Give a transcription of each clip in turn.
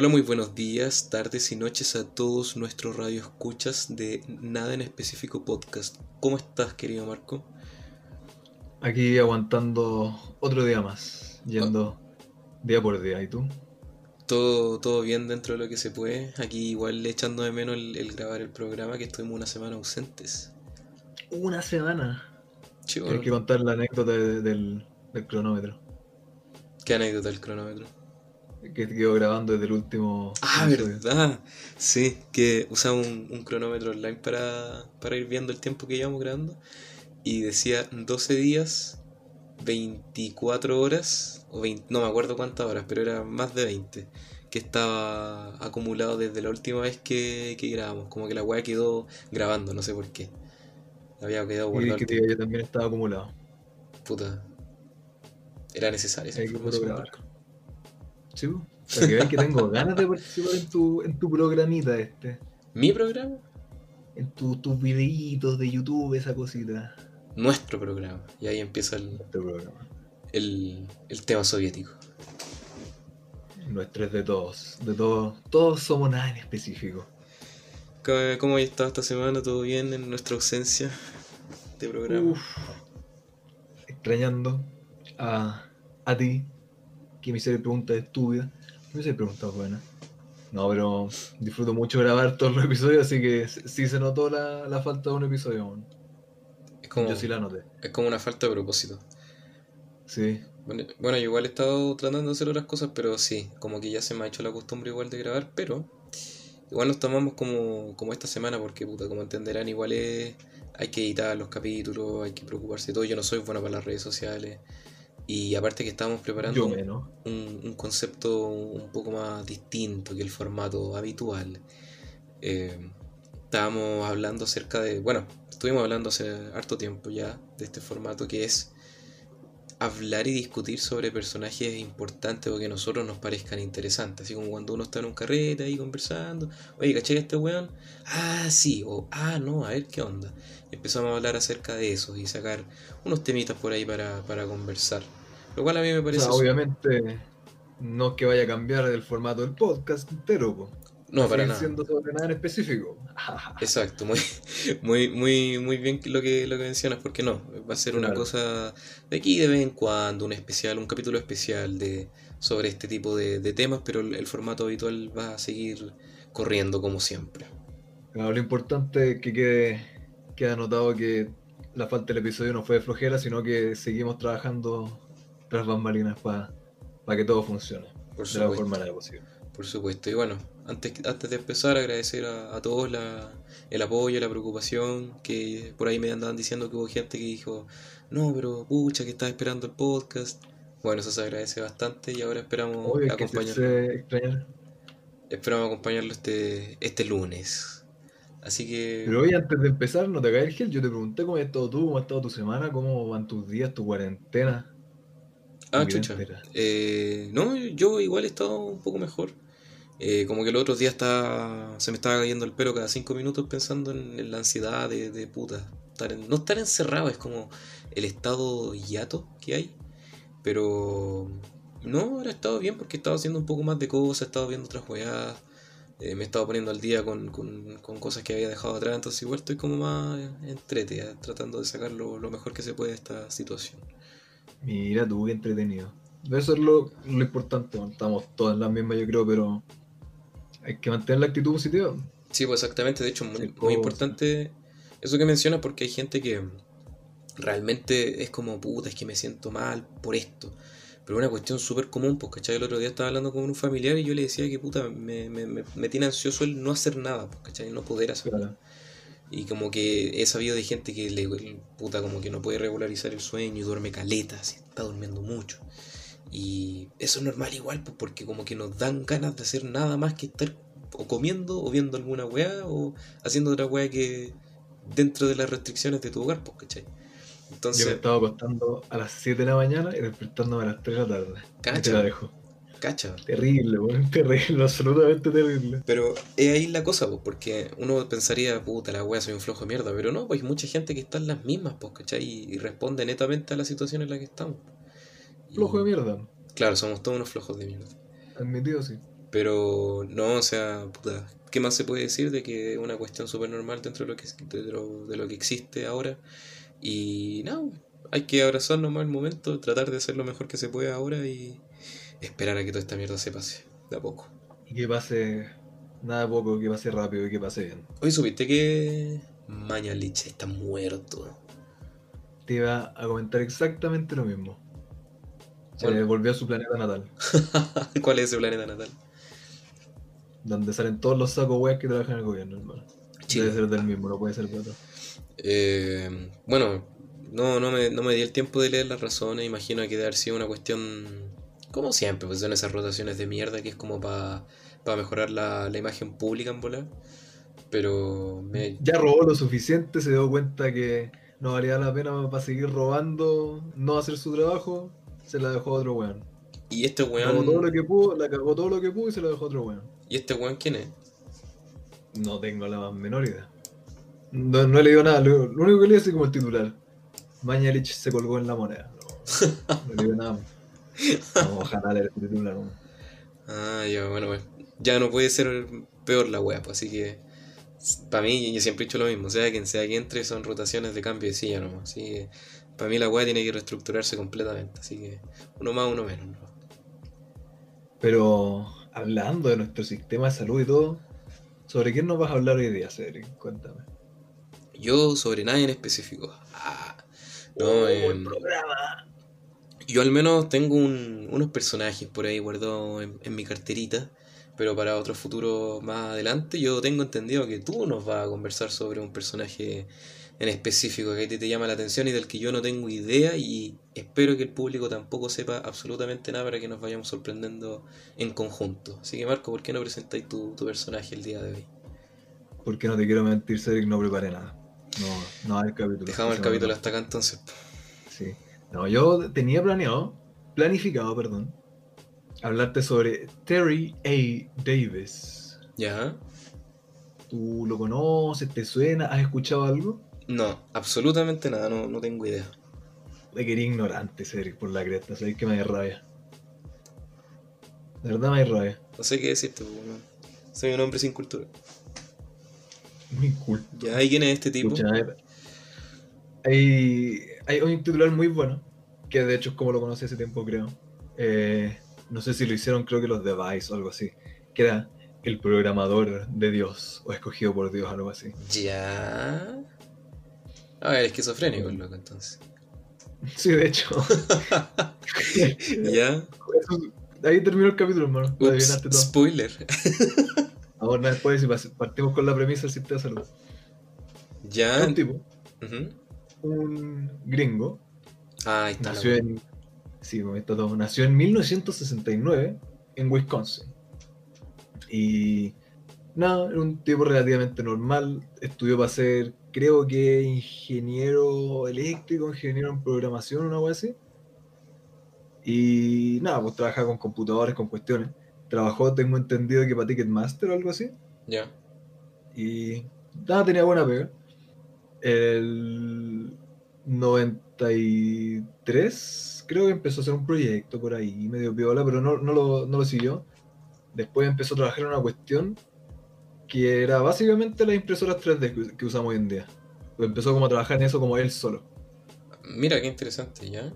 Hola, muy buenos días, tardes y noches a todos nuestros radioescuchas de Nada en Específico Podcast. ¿Cómo estás, querido Marco? Aquí aguantando otro día más, yendo día por día. ¿Y tú? Todo, todo bien dentro de lo que se puede. Aquí igual echando de menos el, grabar el programa, que estuvimos una semana ausentes. Una semana. Tienes que contar la anécdota del, del cronómetro. ¿Qué anécdota del cronómetro? Que quedó grabando desde el último. Ah, verdad. Sí, que usamos un, cronómetro online para, para, ir viendo el tiempo que llevamos grabando. Y decía 12 días, 24 horas, o 20, no me acuerdo cuántas horas, pero era más de 20, que estaba acumulado desde la última vez que, que grabamos. Como que la weá quedó grabando, no sé por qué. Había quedado guardado. Y que también estaba acumulado. Puta. Era necesario. Hay que Sí, para que veas que tengo ganas de participar en tu, en tu programita este. ¿Mi programa? En tus tu videitos de YouTube, esa cosita. Nuestro programa. Y ahí empieza el, programa. El, el tema soviético. Nuestro es de todos. De todos. Todos somos nada en específico. ¿Cómo ha estado esta semana? ¿Todo bien en nuestra ausencia de programa? Uf, extrañando a, a ti, que me hice preguntas estúpidas. Me hice preguntas buenas. No, pero disfruto mucho grabar todos los episodios, así que sí se notó la, la falta de un episodio. Es como, yo sí la noté. Es como una falta de propósito. Sí. Bueno, bueno, yo igual he estado tratando de hacer otras cosas, pero sí, como que ya se me ha hecho la costumbre igual de grabar, pero igual nos tomamos como, como esta semana, porque puta, como entenderán, igual es, hay que editar los capítulos, hay que preocuparse de todo. Yo no soy bueno para las redes sociales. Y aparte que estábamos preparando un, concepto un poco más distinto que el formato habitual. Eh, estábamos hablando acerca de, bueno, estuvimos hablando hace harto tiempo ya de este formato que es hablar y discutir sobre personajes importantes o que a nosotros nos parezcan interesantes. Así como cuando uno está en un carrete ahí conversando, oye, ¿caché este weón? Ah, sí, o ah, no, a ver qué onda. empezamos a hablar acerca de eso y sacar unos temitas por ahí para, para conversar. Lo cual a mí me parece. obviamente, no es que vaya a cambiar el formato del podcast entero, No, para nada. siendo sobre nada en específico. Exacto, muy, muy, muy, muy bien lo que, lo que mencionas, porque no, va a ser una cosa de aquí de vez en cuando, un especial, un capítulo especial de sobre este tipo de, temas, pero el, formato habitual va a seguir corriendo como siempre. lo importante es que quede, quede anotado que la falta del episodio no fue de flojera, sino que seguimos trabajando tras bambalinas para que todo funcione Por de la mejor manera posible. Por supuesto. Y bueno, antes, antes de empezar, agradecer a, todos la, el apoyo, la preocupación, que por ahí me andaban diciendo que hubo gente que dijo, no, pero pucha, que estás esperando el podcast. Bueno, eso se agradece bastante y ahora esperamos acompañarlo. Esperamos acompañarlo este, este lunes. Así que. Pero hoy, antes de empezar, no te caes el gel. Yo te pregunté cómo ha estado tú, cómo ha estado tu semana, cómo van tus días, tu cuarentena. Ah, chucha. Eh, no, yo igual he estado un poco mejor. Eh, como que el otro día está, se me estaba cayendo el pelo cada cinco minutos pensando en, la ansiedad de, de puta. Estar no estar encerrado, es como el estado hiato que hay. Pero no, ahora he estado bien porque he estado haciendo un poco más de cosas, he estado viendo otras jugadas. Eh, me he estado poniendo al día con, con, con, cosas que había dejado atrás, entonces igual estoy como más entrete, tratando de sacar lo, lo mejor que se puede de esta situación. Mira tú, qué entretenido. Eso es lo, lo importante, estamos todas en la misma yo creo, pero hay que mantener la actitud positiva. Sí, pues exactamente, de hecho, muy, muy importante eso que mencionas porque hay gente que realmente es como, puta, es que me siento mal por esto. Pero una cuestión súper común, pues, ¿cachai? El otro día estaba hablando con un familiar y yo le decía que, puta, me, me, me, tiene ansioso el no hacer nada, pues, ¿cachai? No poder hacer nada. Y como que he sabido de gente que le puta como que no puede regularizar el sueño y duerme caletas, está durmiendo mucho. Y eso es normal igual, pues porque como que nos dan ganas de hacer nada más que estar o comiendo o viendo alguna weá o haciendo otra weá que dentro de las restricciones de tu hogar, pues, ¿cachai? Entonces, Yo me estaba acostando a las 7 de la mañana y despertándome a las 3 de la tarde. Cacha. te la dejo. Cacha. Terrible, terrible, absolutamente terrible. Pero es ahí la cosa, pues, porque uno pensaría, puta, la wea soy un flojo de mierda, pero no, pues hay mucha gente que está en las mismas, pues, ¿cachai? Y, responde netamente a la situación en la que estamos. Flojo de mierda. Claro, somos todos unos flojos de mierda. Admitido, sí. Pero no, o sea, puta, ¿qué más se puede decir de que es una cuestión súper normal dentro de lo, que, de, lo, de lo que existe ahora? Y no, hay que abrazar nomás el momento, tratar de hacer lo mejor que se pueda ahora y esperar a que toda esta mierda se pase, de a poco. Y que pase nada poco, que pase rápido y que pase bien. Hoy supiste que Mañalich está muerto. Te iba a comentar exactamente lo mismo. Se Bueno. volvió a su planeta natal, ¿Cuál es ese planeta natal? donde salen todos los sacos weas que trabajan en el gobierno, hermano. Chile. Debe ser del mismo, no puede ser de otro. Eh, bueno, no, no, me, no me di el tiempo de leer las razones. Imagino que debe haber sido una cuestión, como siempre, pues son esas rotaciones de mierda que es como para mejorar la, la imagen pública en volar. Pero me, Ya robó lo suficiente, se dio cuenta que no valía la pena para seguir robando, no hacer su trabajo, se la dejó a otro weón. y este Robó todo lo weón, que pudo, la cagó todo lo que pudo y se la dejó a otro weón. ¿y este weón quién es? No tengo la más menor idea. No, no he leído nada, lo, único que leí es como el titular. Mañalich se colgó en la moneda. No, no leí nada. No, ojalá titular. ¿no? Ah, ya, bueno, pues, ya no puede ser peor la wea, pues así que para mí yo siempre he dicho lo mismo, sea quien sea que entre son rotaciones de cambio de silla nomás, así que para mí la wea tiene que reestructurarse completamente, así que uno más, uno menos. ¿no? Pero hablando de nuestro sistema de salud y todo, ¿sobre quién nos vas a hablar hoy día, Cedric? Cuéntame. Yo sobre nada en específico. Ah, no, Oh, el programa. Yo al menos tengo un- unos personajes por ahí guardados en, en mi carterita, pero para otro futuro más adelante yo tengo entendido que tú nos vas a conversar sobre un personaje en específico que a ti te llama la atención y del que yo no tengo idea y espero que el público tampoco sepa absolutamente nada para que nos vayamos sorprendiendo en conjunto. Así que Marco, ¿por qué no presentáis tu, tu personaje el día de hoy? Porque no te quiero mentir, Cedric, no preparé nada. No, no hay el capítulo. Dejamos el capítulo hasta acá entonces. Sí. No, yo tenía planeado, planificado, perdón, hablarte sobre Terry A. Davis. ¿Ya? ¿Tú lo conoces? ¿Te suena? ¿Has escuchado algo? No, absolutamente nada, no, no tengo idea. Me quería ignorante, Cedric, por la cresta. Sabéis que me da rabia. De verdad me da rabia. No sé qué decirte. Soy un hombre sin cultura. Muy cool. ¿Ya? ¿Y quién es este tipo? Escucha, a ver. Hay, hay un titular muy bueno, que de hecho es como lo conocí hace tiempo, creo. Eh, no sé si lo hicieron, creo que los de Vice o algo así. Que era el programador de Dios, o escogido por Dios, algo así. Ya. A ver, esquizofrénico el loco entonces. Sí, de hecho. ¿Ya? Ahí terminó el capítulo, hermano. Ups, todo. spoiler. Ahora después si partimos con la premisa sistema de salud. Ya. Un tipo, Ujú. Un gringo, Ah, está. nació en. Sí, todo. Nació en 1969 en Wisconsin. Y. Nada, era un tipo relativamente normal. Estudió para ser, creo que ingeniero eléctrico, ingeniero en programación, una cosa así. Y nada, pues trabaja con computadores, con cuestiones. Trabajó, tengo entendido que para Ticketmaster o algo así. Ya. Y nada, tenía buena pega. El 93 creo que empezó a hacer un proyecto por ahí, medio piola, pero no, no, lo, no lo siguió. Después empezó a trabajar en una cuestión que era básicamente las impresoras 3D que, usamos hoy en día. Pues empezó como a trabajar en eso como él solo. Mira, qué interesante, ¿ya?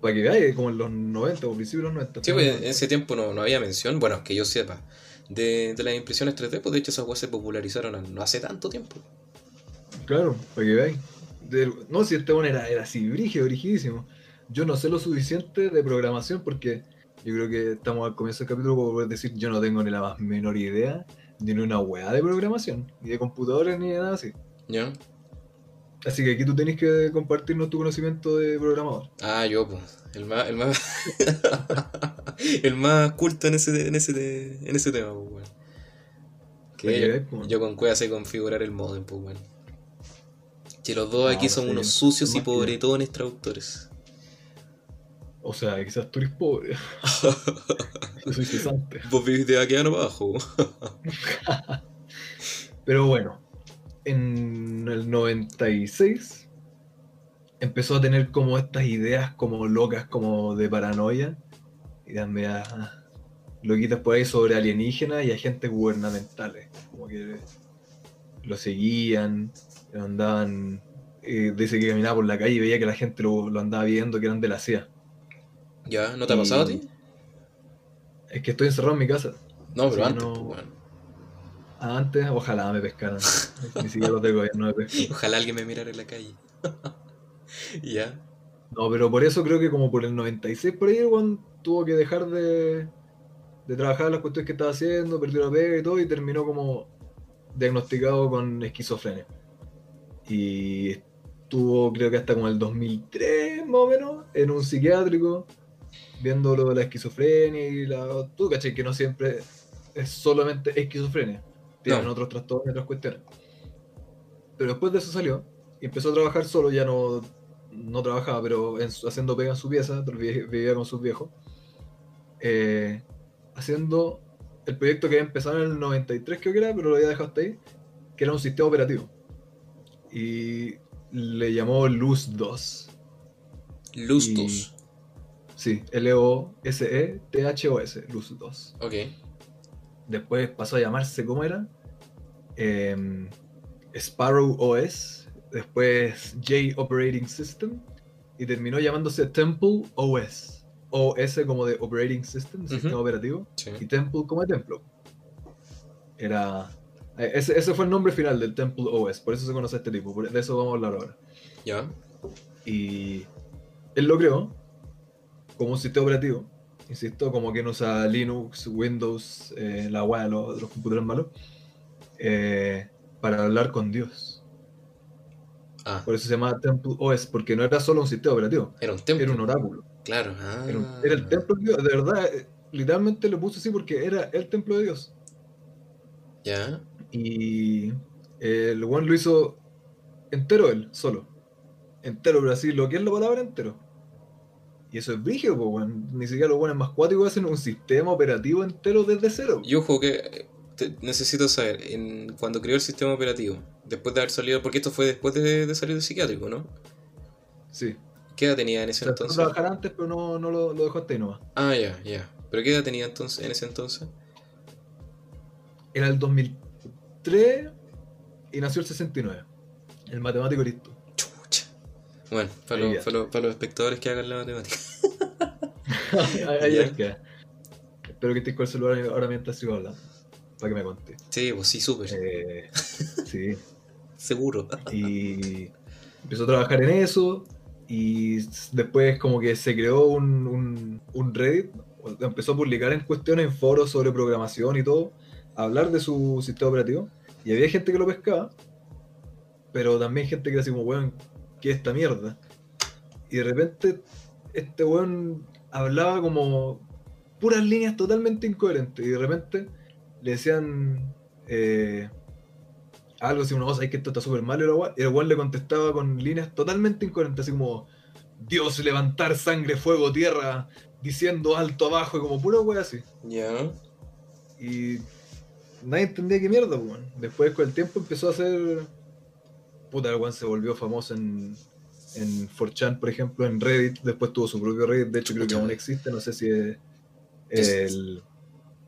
Para que veáis, como en los 90 o principios de los 90. Sí, pues en ese tiempo no, no había mención, bueno, que yo sepa, de, de las impresiones 3D, pues de hecho esas weas se popularizaron no hace tanto tiempo. Claro, para que veáis. Del- no, si este bueno era, era así, brígido, rigidísimo. Yo no sé lo suficiente de programación porque yo creo que estamos al comienzo del capítulo como poder decir yo no tengo ni la más menor idea ni una weá de programación, ni de computadores, ni de nada así. ¿Ya? Así que aquí tú tenés que compartirnos tu conocimiento de programador. Ah, yo, pues, el más, el más, el más culto en ese, en ese, en ese tema, pues, weón. Que yo, pues. yo con cueva sé configurar el modem, pues, weón. Que los dos aquí no son unos sucios y pobretones traductores. O sea, quizás tú eres pobre. yo soy cesante. Vos vivís de aquí a abajo. Pero bueno, en el 96 empezó a tener como estas ideas como locas, como de paranoia, ideas media loquitas por ahí sobre alienígenas y agentes gubernamentales. Como que lo seguían, andaban. eh, dice que caminaba por la calle y veía que la gente lo, lo andaba viendo, que eran de la CIA. ¿Ya? ¿No te ha pasado a ti? Es que estoy encerrado en mi casa. No, pero antes, no. pues. Antes, ojalá me pescaran. Ni siquiera lo tengo, no me pesco. Ojalá alguien me mirara en la calle. ¿Ya? No, pero por eso creo que como por el 96 por ahí weón tuvo que dejar de, de trabajar las cuestiones que estaba haciendo, perdió la pega y todo, y terminó como diagnosticado con esquizofrenia. Y estuvo creo que hasta como el 2003 más o menos en un psiquiátrico viendo lo de la esquizofrenia y la... Tú caché que no siempre es solamente esquizofrenia, tienen No. otros trastornos y otras cuestiones. Pero después de eso salió y empezó a trabajar solo, ya no, no trabajaba, pero en haciendo pega en su pieza, vivía con sus viejos, eh, haciendo el proyecto que había empezado en el 93 creo que era, pero lo había dejado hasta ahí, que era un sistema operativo. Y le llamó Luz 2. Luz Y- 2. Sí, E L-O-S-E-T-H-O-S, Luz 2. Ok. Después pasó a llamarse, ¿cómo era? Em, Sparrow OS, después J Operating System, y terminó llamándose Temple OS. OS como de Operating System, sistema operativo, Sí. y Temple como de templo. Era. Eh, Ese, ese fue el nombre final del Temple OS, por eso se conoce a este tipo, de eso vamos a hablar ahora. ¿Ya? Y él lo creó como un sistema operativo, insisto, como que no usa Linux, Windows, eh, la de los, los computadores malos, eh, para hablar con Dios. Ah, Por eso se llama Temple OS, porque no era solo un sistema operativo, era un templo. era un oráculo. Claro. Ah. Era, un- era el templo de Dios, de verdad, eh, literalmente lo puse así porque era el templo de Dios. ¿Ya? Y el one lo hizo entero él, solo. Entero, pero así, lo que es la palabra entero. Y eso es brígido, weón. Ni siquiera los buenos más cuáticos hacen un sistema operativo entero desde cero. Y ojo que eh, te- necesito saber, en, cuando creó el sistema operativo, después de haber salido, porque esto fue después de, de salir del psiquiátrico, ¿no? Sí. ¿Qué edad tenía en ese Trató de entonces? trabajar antes, pero no, no lo, lo dejó hasta ahí nomás. Ah, ya, ya. ¿Pero qué edad tenía entonces, en ese entonces? Era el 2003 y nació el 69. El matemático listo. Chucha. Bueno, para, ya. para, los, para los espectadores que hagan la matemática. Ahí es que. Espero que estés con el celular ahora mientras sigo hablando. Para que me conté. Sí, pues sí, súper. Eh, sí. Seguro. Y empezó a trabajar en eso. Y después como que se creó un, un, un Reddit. Empezó a publicar en cuestiones en foros sobre programación y todo. A hablar de su sistema operativo. Y había gente que lo pescaba. Pero también gente que era así como, weón, ¿qué es esta mierda? Y de repente este weón hablaba como puras líneas totalmente incoherentes. Y de repente le decían eh, algo así, una cosa, es que esto está súper mal. Y el weón le contestaba con líneas totalmente incoherentes, así como Dios levantar sangre, fuego, tierra, diciendo alto abajo, y como pura weá así. Ya. Y nadie entendía qué mierda, pues, weón. Después con el tiempo empezó a hacer. Puta, el weón se volvió famoso en, en 4chan, por ejemplo, en Reddit. Después tuvo su propio Reddit. De hecho, creo que aún existe. No sé si es el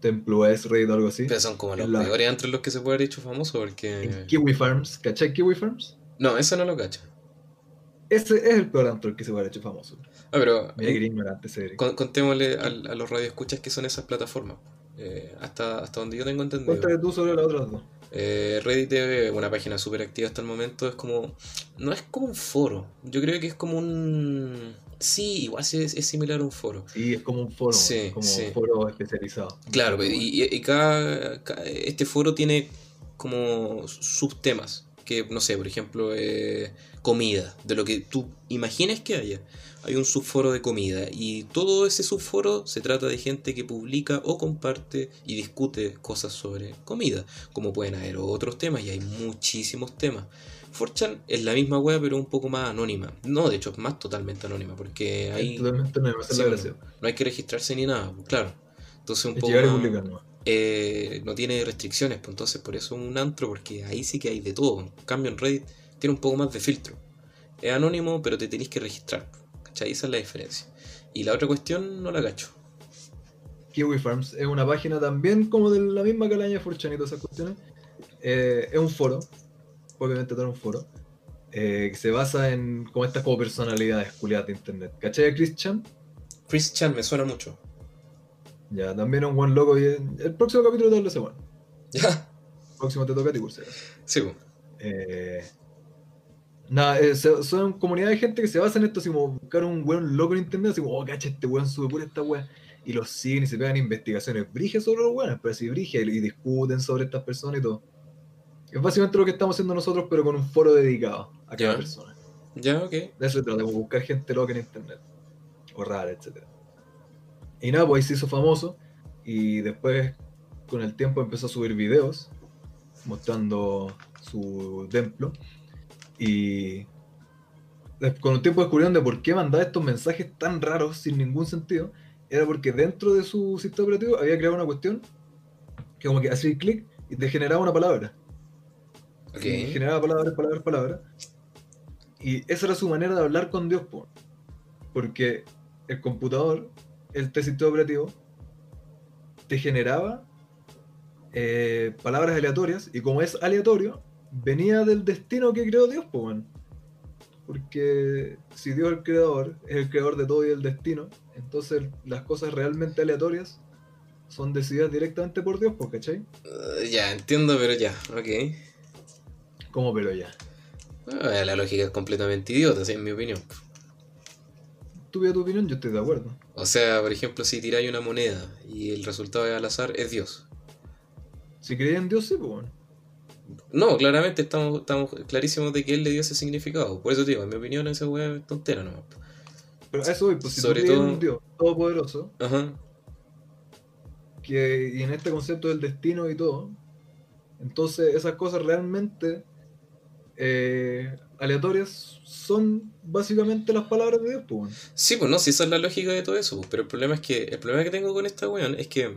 Templo es Reddit o algo así. Pero son como los la- peores entre los que se puede haber hecho famoso En porque... Kiwi Farms. ¿Cachai Kiwi Farms? No, eso no lo cacho. Ese es el peor antro que se puede haber hecho famoso. Ah, pero ignorante con- contémosle al- a, los radioescuchas que son esas plataformas. Eh, hasta, hasta donde yo tengo entendido. Cuéntame tú sobre las otras dos. Eh, Reddit es una página súper activa hasta el momento. Es como. No es como un foro. Yo creo que es como un. Sí, igual sí es, es similar a un foro. Sí, es como un foro. Sí, como sí. un foro especializado. Claro, y, y- y cada, ca- Este foro tiene como subtemas. Que, no sé, por ejemplo, eh, comida. De lo que tú imagines que haya. Hay un subforo de comida. Y todo ese subforo se trata de gente que publica o comparte y discute cosas sobre comida. Como pueden haber otros temas, y hay muchísimos temas. 4chan es la misma wea, pero un poco más anónima. No, de hecho, es más totalmente anónima, porque ahí Totalmente no, Sí, bueno, gracia. no hay que registrarse ni nada, pues, claro. Entonces un Es poco más- eh, no tiene restricciones, pues entonces por eso es un antro, porque ahí sí que hay de todo. En cambio en Reddit tiene un poco más de filtro. Es anónimo, pero te tenéis que registrar. ¿Cachai? Esa es la diferencia. Y la otra cuestión no la cacho. Kiwi Farms. Es una página también como de la misma calaña de y todas esas cuestiones. Eh, es un foro, obviamente todo un foro, eh, que se basa en como estas como personalidades culiadas de internet. ¿Cachai a Chris Chan? Chris Chan me suena mucho. Ya, también es un buen loco. Y el próximo capítulo te hablo ese bueno. Ya. El próximo te toca a ti, Cursera. Sí. Eh, nada, eh, son comunidades de gente que se basa en esto, así como buscar un weón loco en internet, así como, oh, cacha, este weón sube pura esta weá. Y los siguen y se pegan investigaciones briges sobre los weones, pero así briges y discuten sobre estas personas y todo. Es básicamente lo que estamos haciendo nosotros, pero con un foro dedicado a cada persona. Ya, ok. De eso se trata, como buscar gente loca en internet. O rara, etc. Y nada, pues ahí se hizo famoso. Y después, con el tiempo, empezó a subir videos mostrando su templo. Y con el tiempo descubrieron de por qué mandaba estos mensajes tan raros sin ningún sentido. Era porque dentro de su sistema operativo había creado una cuestión que como que hacía clic y te generaba una palabra. Ok. Y generaba palabras, palabras, palabras. Y esa era su manera de hablar con Dios, po. porque el computador, este sistema operativo, te generaba eh, palabras aleatorias, y como es aleatorio, venía del destino que creó Dios, po, weón. Porque si Dios es el creador, es el creador de todo y el destino, entonces las cosas realmente aleatorias son decididas directamente por Dios, po, ¿cachai? Uh, ya, entiendo, pero ya, ok. Como pero ya. Ah, la lógica es completamente idiota, sí, en mi opinión. Pides tu opinión, yo estoy de acuerdo. O sea, por ejemplo, si tiráis una moneda y el resultado es al azar, es Dios. Si creía en Dios, sí, pues bueno. No, claramente estamos, estamos clarísimos de que él le dio ese significado. Por eso digo, en mi opinión, esa weá es tontera nomás. Pero eso voy, pues si Sobre tú todo- un Dios todopoderoso, Ajá. que, y en este concepto del destino y todo, entonces esas cosas realmente eh, aleatorias son básicamente las palabras de Dios, pues. Sí, pues no, si esa es la lógica de todo eso. pues, Pero el problema es que, el problema que tengo con esta weón es que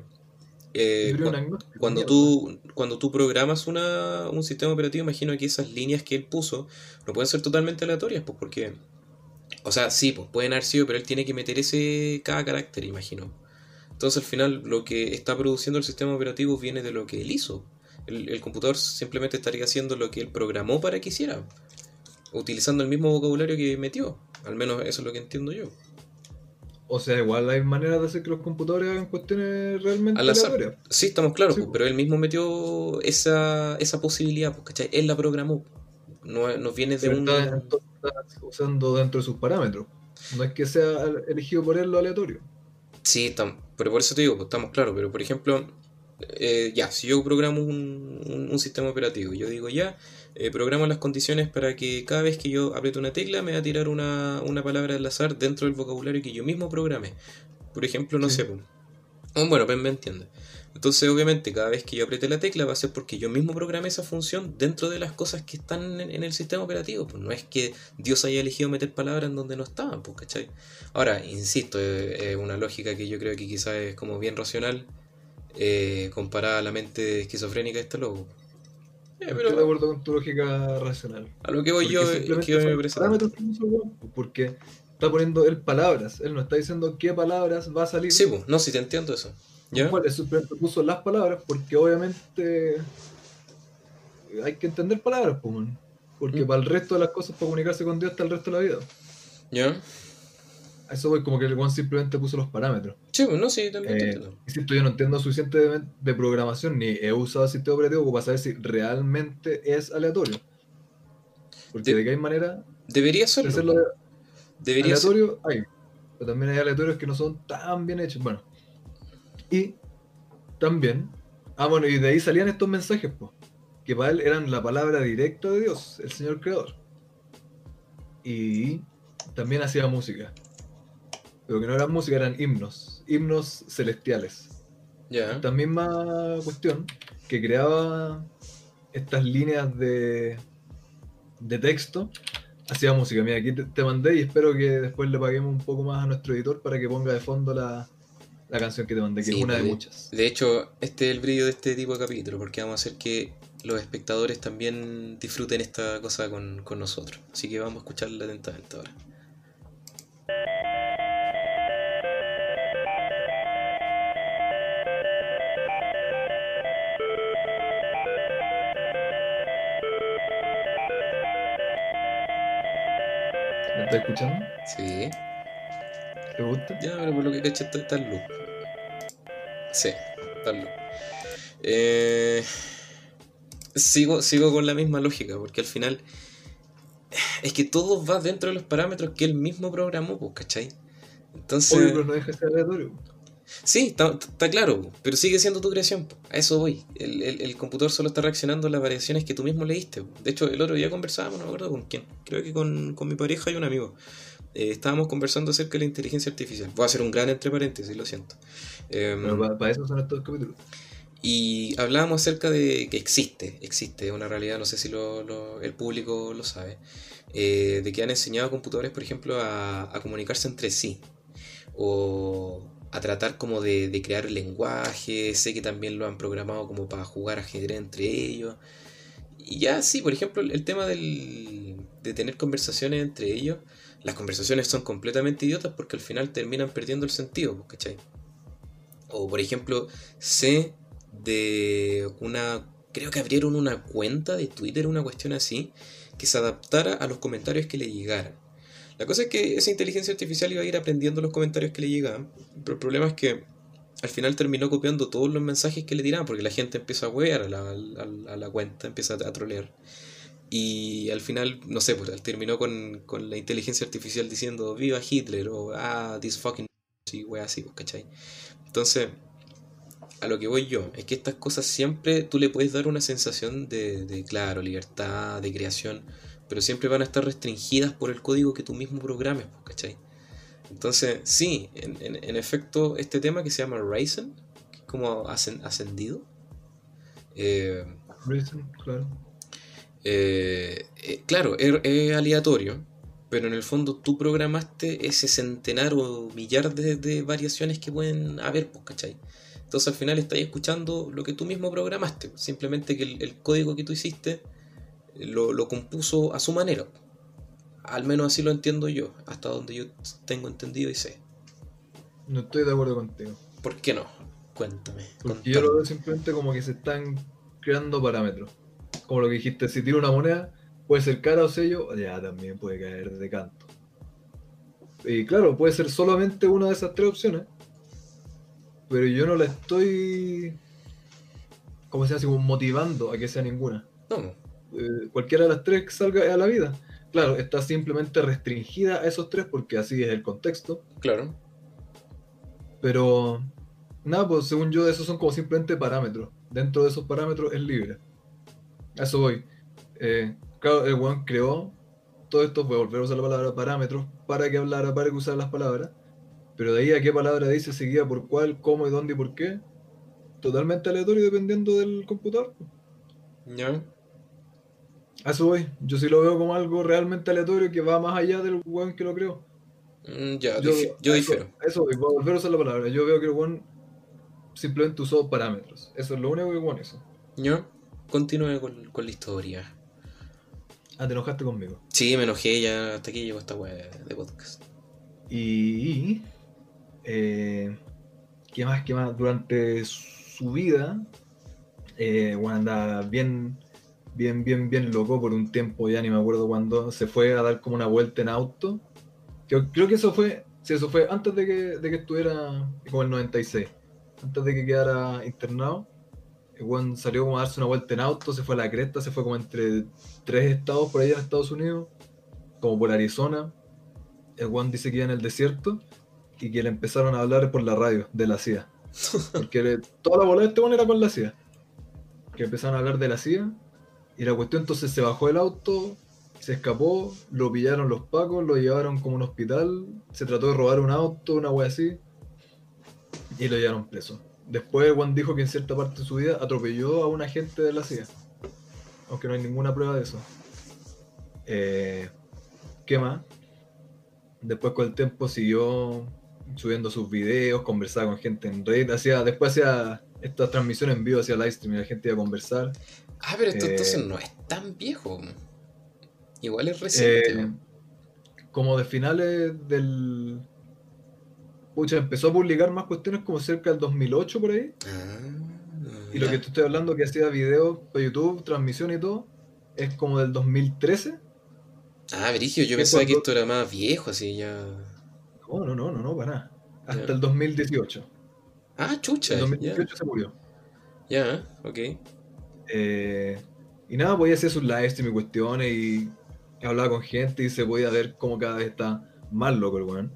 eh, cu- cuando tú, cuando tú programas una, un sistema operativo, imagino que esas líneas que él puso no pueden ser totalmente aleatorias, pues porque, o sea, sí, pues pueden haber sido, pero él tiene que meter ese cada carácter, imagino. Entonces al final lo que está produciendo el sistema operativo viene de lo que él hizo. El, el computador simplemente estaría haciendo lo que él programó para que hiciera, utilizando el mismo vocabulario que metió. Al menos eso es lo que entiendo yo. O sea, igual hay maneras de hacer que los computadores hagan cuestiones realmente Al azar. aleatorias. Sí, estamos claros, Sí, pues, pues. pero él mismo metió esa, esa posibilidad, pues, ¿cachai? Él la programó. No, no viene de un... está, entonces está usando dentro de sus parámetros. No es que sea elegido por él lo aleatorio. Sí, tam- pero por eso te digo, pues estamos claros, pero por ejemplo, eh, ya, si yo programo un, un- un sistema operativo, yo digo ya, eh, programo las condiciones para que cada vez que yo aprieto una tecla me va a tirar una, una palabra al azar dentro del vocabulario que yo mismo programé. Por ejemplo, no Sí. sé, pues, oh, bueno, pues me entiende. Entonces, obviamente, cada vez que yo apriete la tecla va a ser porque yo mismo programé esa función dentro de las cosas que están en, en el sistema operativo. Pues no es que Dios haya elegido meter palabras en donde no estaban, pues, ¿cachai? Ahora, insisto, es es una lógica que yo creo que quizás es como bien racional eh, comparada a la mente esquizofrénica de este loco. Eh, Estoy de pero acuerdo con tu lógica racional. a lo que voy yo es que me parámetros weón, Porque está poniendo él palabras. Él no está diciendo qué palabras va a salir. Sí, pues, no, si te entiendo eso. ¿Ya? Simplemente puso las palabras porque obviamente hay que entender palabras, pues, man. Porque Mm. para el resto de las cosas, para comunicarse con Dios, está el resto de la vida. ¿Ya? A eso voy, como que el Juan simplemente puso los parámetros. Sí, pues, no, sí, también Eh. Insisto, yo no entiendo suficiente de, de programación ni he usado el sistema operativo como para saber si realmente es aleatorio. Porque De- de qué hay manera Debería de serlo. hacerlo Debería ser. aleatorio, hay. Pero también hay aleatorios que no son tan bien hechos. Bueno. Y también. Ah, bueno, y de ahí salían estos mensajes, pues. Que para él eran la palabra directa de Dios, el Señor Creador. Y también hacía música. Pero que no eran música, eran himnos. Himnos celestiales. Ya. Esta misma cuestión que creaba estas líneas de, de texto hacía música. Mira, aquí te, te mandé y espero que después le paguemos un poco más a nuestro editor para que ponga de fondo la, la canción que te mandé, que Sí, es una de pues, muchas. De hecho, este es el brillo de este tipo de capítulo, porque vamos a hacer que los espectadores también disfruten esta cosa con, con nosotros. Así que vamos a escucharla atentamente ahora. Estás escuchando? Sí. ¿Te gusta? Ya, pero por lo que caché está está en luz. Sí, está en luz. Eh, sigo, sigo con la misma lógica, porque al final es que todo va dentro de los parámetros que él mismo programó, pues, ¿cachai? Entonces, Obvio, pero no deja de ser aleatorio. Sí, está, claro, pero sigue siendo tu creación, a eso voy. El, el- el computador solo está reaccionando a las variaciones que tú mismo leíste. De hecho, el otro día conversábamos, no me acuerdo con quién, creo que con, con mi pareja y un amigo. Eh, estábamos conversando acerca de la inteligencia artificial. Voy a hacer un gran entre paréntesis, lo siento. Em, Pero para, eso son estos capítulos. Y hablábamos acerca de que existe, existe una realidad, no sé si lo- lo- el público lo sabe, eh, de que han enseñado a computadores, por ejemplo, a, a comunicarse entre sí, o a tratar como de, de crear lenguaje, sé que también lo han programado como para jugar ajedrez entre ellos. Y ya sí, por ejemplo, el, tema del, de tener conversaciones entre ellos, las conversaciones son completamente idiotas porque al final terminan perdiendo el sentido, ¿cachai? O por ejemplo, sé de una. Creo que abrieron una cuenta de Twitter, una cuestión así, que se adaptara a los comentarios que le llegaran. La cosa es que esa inteligencia artificial iba a ir aprendiendo los comentarios que le llegaban, pero el problema es que al final terminó copiando todos los mensajes que le tiraban, porque la gente empieza a wear a la, a- la cuenta, empieza a trolear. Y al final, no sé, pues terminó con, con la inteligencia artificial diciendo viva Hitler o ah, this fucking sí, wea así, pues, ¿cachai? Entonces, a lo que voy yo, es que estas cosas siempre tú le puedes dar una sensación de, de, claro, libertad, de creación, pero siempre van a estar restringidas por el código que tú mismo programes, pues, ¿cachai? Entonces, sí, en, en- en efecto, este tema que se llama Ryzen, que es como ascen- ascendido, eh, Reason, claro. eh, eh, claro, es, es aleatorio, pero en el fondo tú programaste ese centenar o millar de, de variaciones que pueden haber, pues, ¿cachai? Entonces al final estás escuchando lo que tú mismo programaste, simplemente que el, el código que tú hiciste lo, lo compuso a su manera. Al menos así lo entiendo yo, hasta donde yo tengo entendido y sé. No estoy de acuerdo contigo. ¿Por qué no? Cuéntame. Porque yo lo veo simplemente como que se están creando parámetros. Como lo que dijiste, si tiro una moneda, puede ser cara o sello, ya también puede caer de canto. Y claro, puede ser solamente una de esas tres opciones. Pero yo no la estoy, como se como motivando a que sea ninguna. No, Eh, cualquiera de las tres que salga a la vida. Claro, está simplemente restringida a esos tres porque así es el contexto. claro. Pero nada, pues según yo, esos son como simplemente parámetros. Dentro de esos parámetros es libre. A eso voy. Eh, claro, el one creó todo esto, voy a volver a usar la palabra parámetros para que hablara, para que usara las palabras. Pero de ahí a qué palabra dice seguida por cuál, cómo y dónde y por qué. Totalmente aleatorio dependiendo del computador. ¿Ya? A eso voy. Yo sí lo veo como algo realmente aleatorio que va más allá del one que lo creó. Mm, ya, Yo, dif- yo difiero. Eso, eso voy, voy a volver a usar la palabra. Yo veo que el one simplemente usó parámetros. Eso es lo único que one hizo. ¿Ya? Continúe con, con la historia. Ah, te enojaste conmigo. Sí, me enojé ya hasta aquí llegó esta weá de podcast. Y. eh, ¿Qué más? ¿Qué más? Durante su vida, eh, bueno, andaba bien, bien, bien, bien loco por un tiempo, ya ni me acuerdo cuándo, se fue a dar como una vuelta en auto. Yo creo que eso fue, sí, eso fue antes de que, de que estuviera como el 96, antes de que quedara internado. El weón salió como a darse una vuelta en auto, se fue a la cresta, se fue como entre tres estados por allá en Estados Unidos, como por Arizona. El Juan dice que iba en el desierto y que le empezaron a hablar por la radio de la CIA. Porque toda la bola de este Juan era con la CIA. Que empezaron a hablar de la CIA y la cuestión entonces se bajó del auto, se escapó, lo pillaron los pacos, lo llevaron como un hospital, se trató de robar un auto, una wea así, y lo llevaron preso. Después Juan dijo que en cierta parte de su vida atropelló a un agente de la CIA. Aunque no hay ninguna prueba de eso. Eh, ¿Qué más? Después con el tiempo siguió subiendo sus videos, conversaba con gente en Reddit, hacía, después hacía estas transmisiones en vivo, hacía live stream y la gente iba a conversar. Ah, pero esto Eh, entonces no es tan viejo. Igual es reciente. Eh, como de finales del... Pucha, empezó a publicar más cuestiones como cerca del 2008 por ahí. Ah, Y lo que te estoy hablando que hacía videos para YouTube, transmisión y todo, es como del 2013. Ah, Brigio, yo ¿Qué pensaba que esto era más viejo, así ya. No, no, no, no, no, para nada. Hasta el 2018. Ah, chucha, ya. 2018 se murió. Ya, ok. Eh, y nada, podía hacer sus live stream y cuestiones y hablaba con gente y se podía ver cómo cada vez está más loco el weón.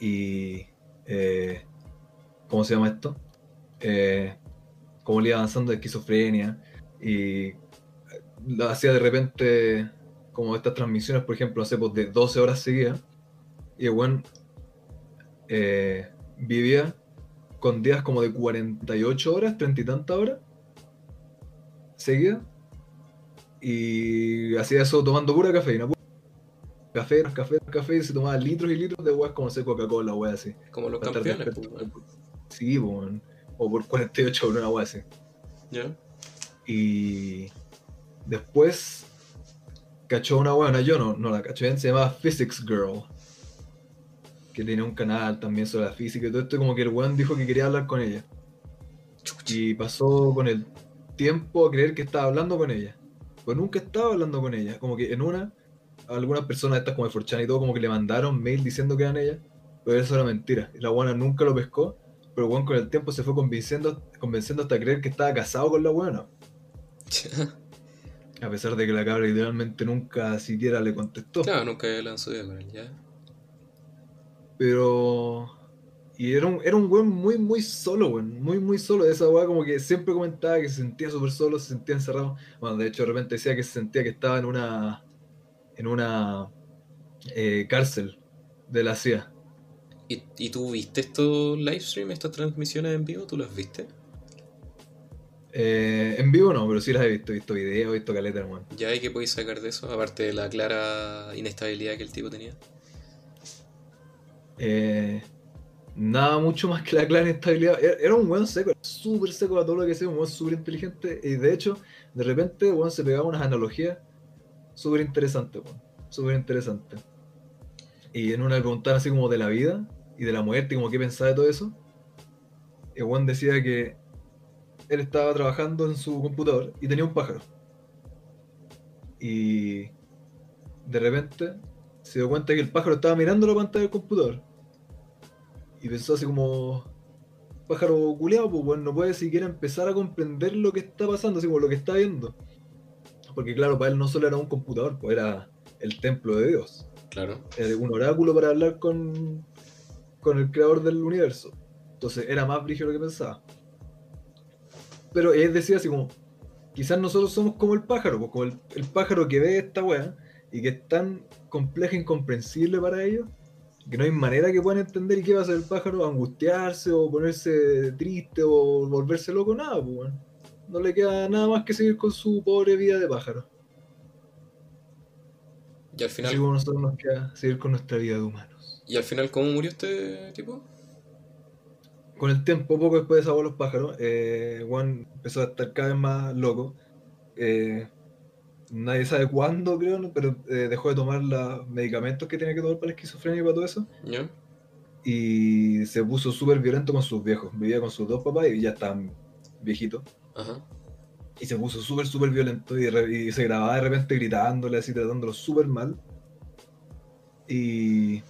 Y. eh, ¿Cómo se llama esto? Eh, cómo le iba avanzando de esquizofrenia. Y. Lo hacía de repente como estas transmisiones, por ejemplo, hace pues, de 12 horas seguidas. Y el weón eh, vivía con días como de 48 horas, 30 y tantas horas seguida y hacía eso tomando pura cafeína. pu- Café, café, café, y se tomaba litros y litros de weas como se Coca-Cola, wea así. Como los campeones. Sí, o por 48 horas, una wea así. Ya. Y después cachó una no, yo no, no la caché bien, se llamaba Physics Girl. Que tenía un canal también sobre la física y todo esto, como que el weón dijo que quería hablar con ella. Y pasó con el tiempo a creer que estaba hablando con ella. Pues nunca estaba hablando con ella. Como que en una, algunas personas estas como de Forchan y todo, como que le mandaron mail diciendo que eran ella. Pero eso era mentira. Y la buena nunca lo pescó. Pero weón con el tiempo se fue convenciendo, convenciendo hasta creer que estaba casado con la buena. A pesar de que la cabra literalmente nunca siquiera le contestó. Claro, nunca lanzó idea con él, ya. Pero. Y era un, era un weón muy, muy solo, weón. Muy, muy solo. Esa weá como que siempre comentaba que se sentía súper solo, se sentía encerrado. Bueno, de hecho, de repente decía que se sentía que estaba en una. en una. eh, cárcel de la CIA. ¿Y, ¿Y tú viste estos live stream, estas transmisiones en vivo? ¿Tú las viste? Eh, en vivo no, pero sí las he visto. He visto videos, he visto caleta, weón. ¿Ya hay que podéis sacar de eso? Aparte de la clara inestabilidad que el tipo tenía. Eh, nada mucho más que la clara inestabilidad. Era, un weón seco, súper seco a todo lo que sea, un weón súper inteligente. Y de hecho, de repente, weón se pegaba unas analogías súper interesantes, weón. Súper interesantes. Y en una le preguntaban así como de la vida y de la muerte, y como qué pensaba de todo eso. El weón decía que él estaba trabajando en su computador y tenía un pájaro. Y de repente se dio cuenta que el pájaro estaba mirando la pantalla del computador. Y pensó así como, pájaro culeado, pues bueno, no puede siquiera empezar a comprender lo que está pasando, así como lo que está viendo. Porque claro, para él no solo era un computador, pues era el templo de Dios. Claro. Era un oráculo para hablar con, con el creador del universo. Entonces era más brígido lo que pensaba. Pero él decía así como, quizás nosotros somos como el pájaro, pues como el, el pájaro que ve esta weá y que es tan compleja e incomprensible para ellos, que no hay manera que puedan entender qué va a hacer el pájaro, angustiarse o ponerse triste o volverse loco, nada, pues. No le queda nada más que seguir con su pobre vida de pájaro. Y al final, Así como nosotros nos queda seguir con nuestra vida de humanos. ¿y al final cómo murió este tipo? Con el tiempo, poco después de esa voz los pájaros, eh, Juan empezó a estar cada vez más loco. Eh, nadie sabe cuándo, creo, pero eh, dejó de tomar los medicamentos que tenía que tomar para la esquizofrenia y para todo eso. Y se puso súper violento con sus viejos. Vivía con sus dos papás y ya estaban viejitos. Ajá. Y se puso súper, súper violento y, se grababa de repente gritándole así, tratándolo súper mal. Y.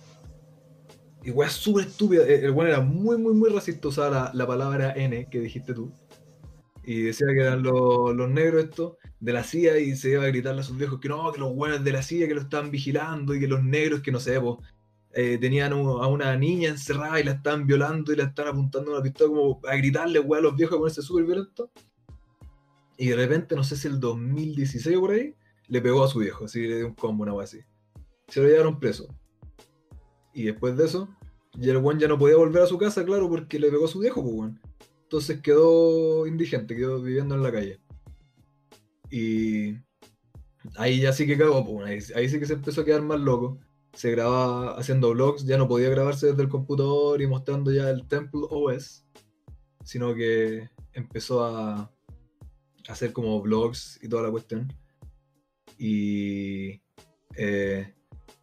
Y weá, súper estúpida. El el weón era muy, muy, muy racista. Usaba la, la palabra N que dijiste tú. Y decía que eran los, los negros de la CIA y se iba a gritarle a sus viejos que no, que los buenos de la CIA que lo estaban vigilando y que los negros que no sé, po, eh, tenían a una niña encerrada y la estaban violando y la estaban apuntando una pistola como a gritarle, weá, a los viejos a ponerse súper violentos. Y de repente, no sé si el 2016 o por ahí, le pegó a su viejo, así le dio un combo, una así. Se lo llevaron preso. Y después de eso, ya el weón ya no podía volver a su casa, claro, porque le pegó a su viejo, pues weón. Entonces quedó indigente, quedó viviendo en la calle. Y ahí ya sí que cagó, pues, ahí, sí que se empezó a quedar más loco. Se grababa haciendo vlogs, ya no podía grabarse desde el computador y mostrando ya el Temple OS, sino que empezó a hacer como vlogs y toda la cuestión. Y eh,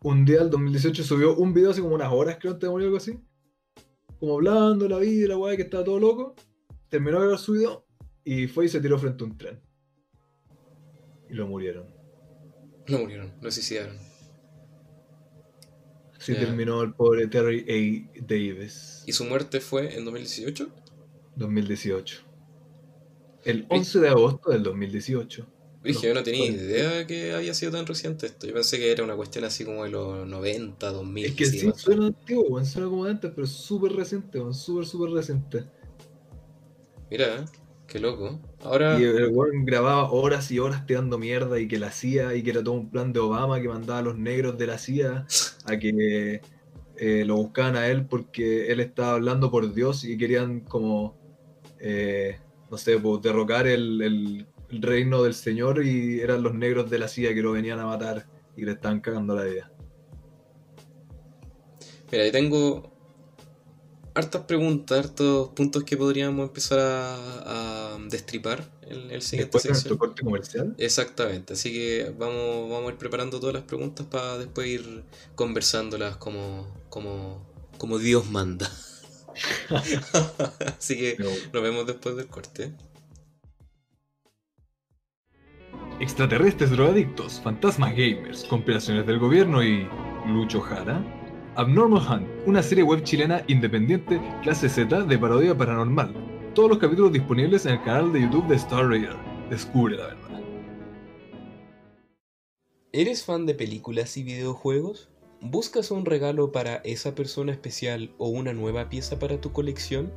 un día, el 2018, subió un video hace como unas horas, creo, antes de morir, algo así. Como hablando de la vida la weá, que estaba todo loco. Terminó de grabar su video y fue y se tiró frente a un tren. Y lo murieron. No murieron, lo suicidaron. Así terminó el pobre Terry A. Davis. ¿Y su muerte fue en 2018? 2018. El 11 de agosto del 2018. Dije, yo no tenía idea que había sido tan reciente esto. Yo pensé que era una cuestión así como de los 90, 2000. Es que sí, suena antiguo, suena como de antes, pero súper reciente, súper, súper reciente. Mira, qué loco. Ahora, Y el weón grababa horas y horas tirando mierda y que la CIA y que era todo un plan de Obama que mandaba a los negros de la CIA a que eh, lo buscaban a él porque él estaba hablando por Dios y querían como, eh, no sé, pues, derrocar el, el- el reino del Señor y eran los negros de la CIA que lo venían a matar y le estaban cagando la vida. mira, ahí tengo hartas preguntas, hartos puntos que podríamos empezar a, a destripar en el siguiente Después sección. corte comercial. Exactamente, así que vamos, vamos a ir preparando todas las preguntas para después ir conversándolas como, como, como Dios manda. así que nos vemos después del corte. Extraterrestres drogadictos, fantasmas gamers, compilaciones del gobierno y. Lucho Jara. Abnormal Hunt, una serie web chilena independiente, clase Z de parodia paranormal. Todos los capítulos disponibles en el canal de YouTube de Star Raider. Descubre la verdad. ¿Eres fan de películas y videojuegos? ¿Buscas un regalo para esa persona especial o una nueva pieza para tu colección?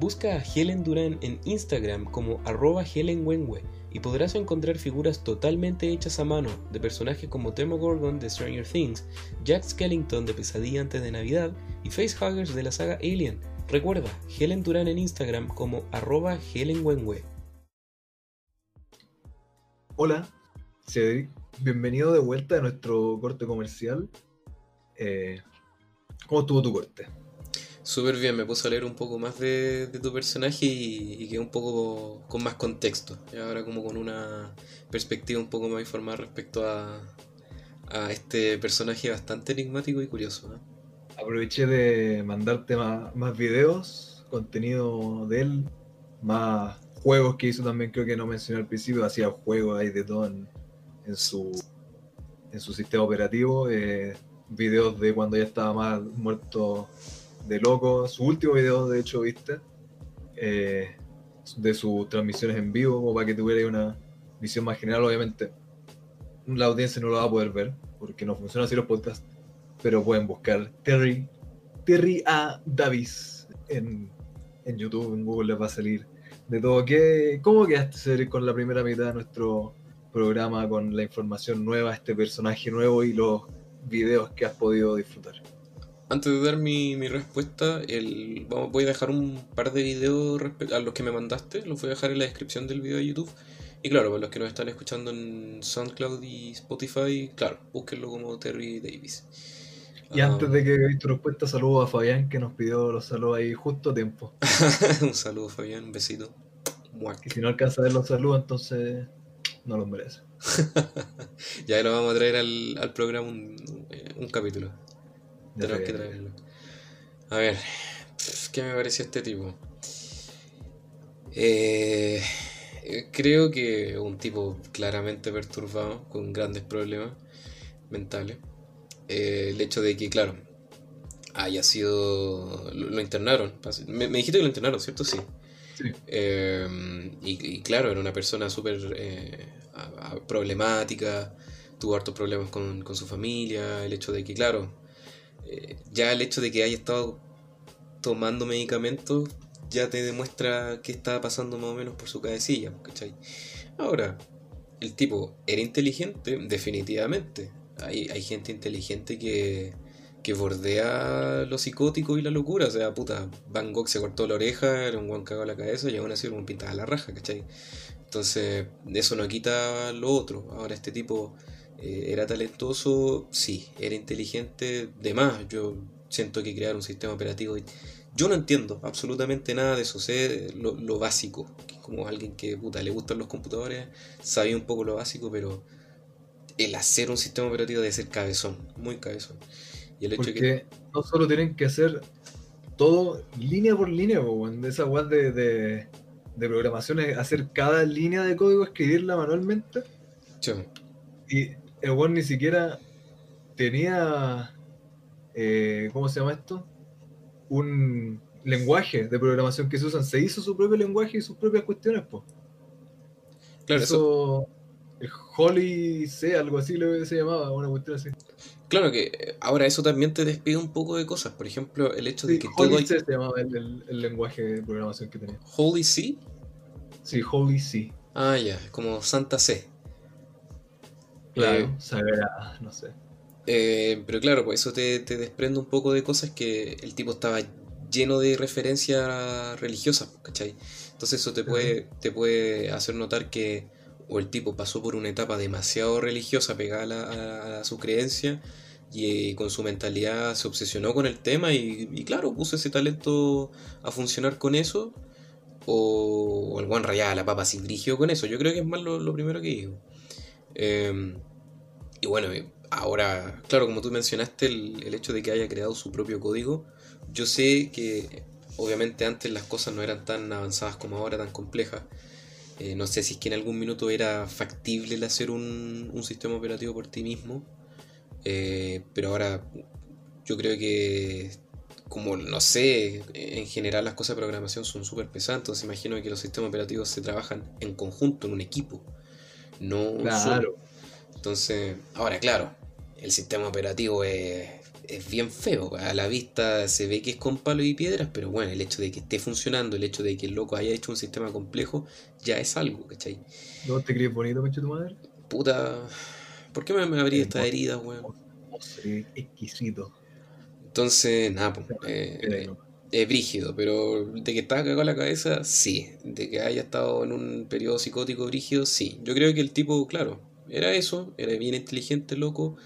Busca a Helen Duran en Instagram como arroba helenwenwe y podrás encontrar figuras totalmente hechas a mano de personajes como Demogorgon de Stranger Things, Jack Skellington de Pesadilla antes de Navidad y Facehuggers de la saga Alien. Recuerda, Helen Duran en Instagram como arroba helenwenwe. Hola, Cedric. Bienvenido de vuelta a nuestro corte comercial. Eh, ¿Cómo estuvo tu corte? Súper bien, me puse a leer un poco más de, de tu personaje y, y quedé un poco con más contexto. Y ahora como con una perspectiva un poco más informada respecto a, a este personaje bastante enigmático y curioso. ¿eh? Aproveché de mandarte más, más videos, contenido de él, más juegos que hizo también, creo que no mencioné al principio, hacía juegos ahí de todo en, en su, en su sistema operativo, eh, videos de cuando ya estaba más muerto de loco, su último video de hecho, viste, eh, de sus transmisiones en vivo, como para que tuviera una visión más general, obviamente la audiencia no lo va a poder ver, porque no funcionan así los podcasts, pero pueden buscar Terry, Terry A. Davis en, en YouTube, en Google les va a salir de todo. ¿Qué, ¿Cómo quedaste, con la primera mitad de nuestro programa, con la información nueva, este personaje nuevo y los videos que has podido disfrutar? Antes de dar mi, mi respuesta, el, vamos, voy a dejar un par de videos a los que me mandaste, los voy a dejar en la descripción del video de YouTube. Y claro, para los que nos están escuchando en SoundCloud y Spotify, claro, búsquenlo como Terry Davis. Y Ah, antes de que veáis tu respuesta, saludo a Fabián que nos pidió los saludos ahí justo a tiempo. un saludo, Fabián, un besito. Que si no alcanza a ver los saludos, entonces no los merece. ya lo vamos a traer al, al programa un, eh, un capítulo. Tenemos que traerlo. A ver, ¿qué me pareció este tipo? Eh, creo que un tipo claramente perturbado, con grandes problemas mentales. Eh, el hecho de que, claro, haya sido. Lo, lo internaron. Me, me dijiste que lo internaron, ¿cierto? Sí. Sí. Eh, y, y claro, era una persona súper eh, problemática, tuvo hartos problemas con, con su familia, el hecho de que, claro, ya el hecho de que haya estado tomando medicamentos ya te demuestra qué estaba pasando más o menos por su cabecilla, ¿cachai? Ahora, el tipo era inteligente, definitivamente. Hay, hay gente inteligente que, que bordea lo psicótico y la locura. O sea, puta, Van Gogh se cortó la oreja, era un guan cagado la cabeza y aún así era un pintaba la raja, ¿cachai? Entonces, eso no quita lo otro. Ahora, este tipo eh, era talentoso, sí, era inteligente, de más. Yo siento que crear un sistema operativo. Yo no entiendo absolutamente nada de eso, sé lo, lo básico. Como alguien que puta, le gustan los computadores, sabía un poco lo básico, pero el hacer un sistema operativo debe ser cabezón, muy cabezón. Y el hecho de que. Porque no solo tienen que hacer todo línea por línea, de esa web de, de, de programación es hacer cada línea de código, escribirla manualmente. Cho, Y el one ni siquiera tenía, eh, ¿cómo se llama esto? Un lenguaje de programación que se usan. Se hizo su propio lenguaje y sus propias cuestiones, pues. Claro, eso... El Holy C, algo así se llamaba, una cuestión así. Claro que eh, ahora eso también te despide un poco de cosas. Por ejemplo, el hecho de que Holy todo. C se llamaba el, lenguaje de programación que tenía. ¿Holy C? Sí, Holy C. Ah, ya, como Santa C. Claro, eh, no sé. Eh, pero claro, pues eso te, desprende un poco de cosas que el tipo estaba lleno de referencias religiosas, ¿cachai? Entonces eso te puede, te puede hacer notar que o el tipo pasó por una etapa demasiado religiosa pegada a, su creencia y eh, con su mentalidad se obsesionó con el tema y, claro, puso ese talento a funcionar con eso o, el buen rayaba la papa sin brigio con eso. Yo creo que es más lo, primero que digo. Em, y bueno, ahora, claro, como tú mencionaste, el, hecho de que haya creado su propio código, yo sé que obviamente antes las cosas no eran tan avanzadas como ahora, tan complejas. Eh, no sé si es que en algún minuto era factible el hacer un, un sistema operativo por ti mismo. Eh, pero ahora yo creo que, como no sé, en general las cosas de programación son súper pesadas. Entonces imagino que los sistemas operativos se trabajan en conjunto, en un equipo. No claro. Entonces, ahora claro, el sistema operativo es es bien feo. A la vista se ve que es con palo y piedras, pero bueno, el hecho de que esté funcionando, el hecho de que el loco haya hecho un sistema complejo, ya es algo, ¿cachai? ¿No te crees bonito, pecho tu madre? Puta. ¿Por qué me, me abrí esta herida, weón? exquisito. Entonces, nada, pues. Eh, es brígido, pero de que estaba cagado la cabeza, sí. De que haya estado en un periodo psicótico brígido, sí. Yo creo que el tipo, claro, era eso, era bien inteligente, loco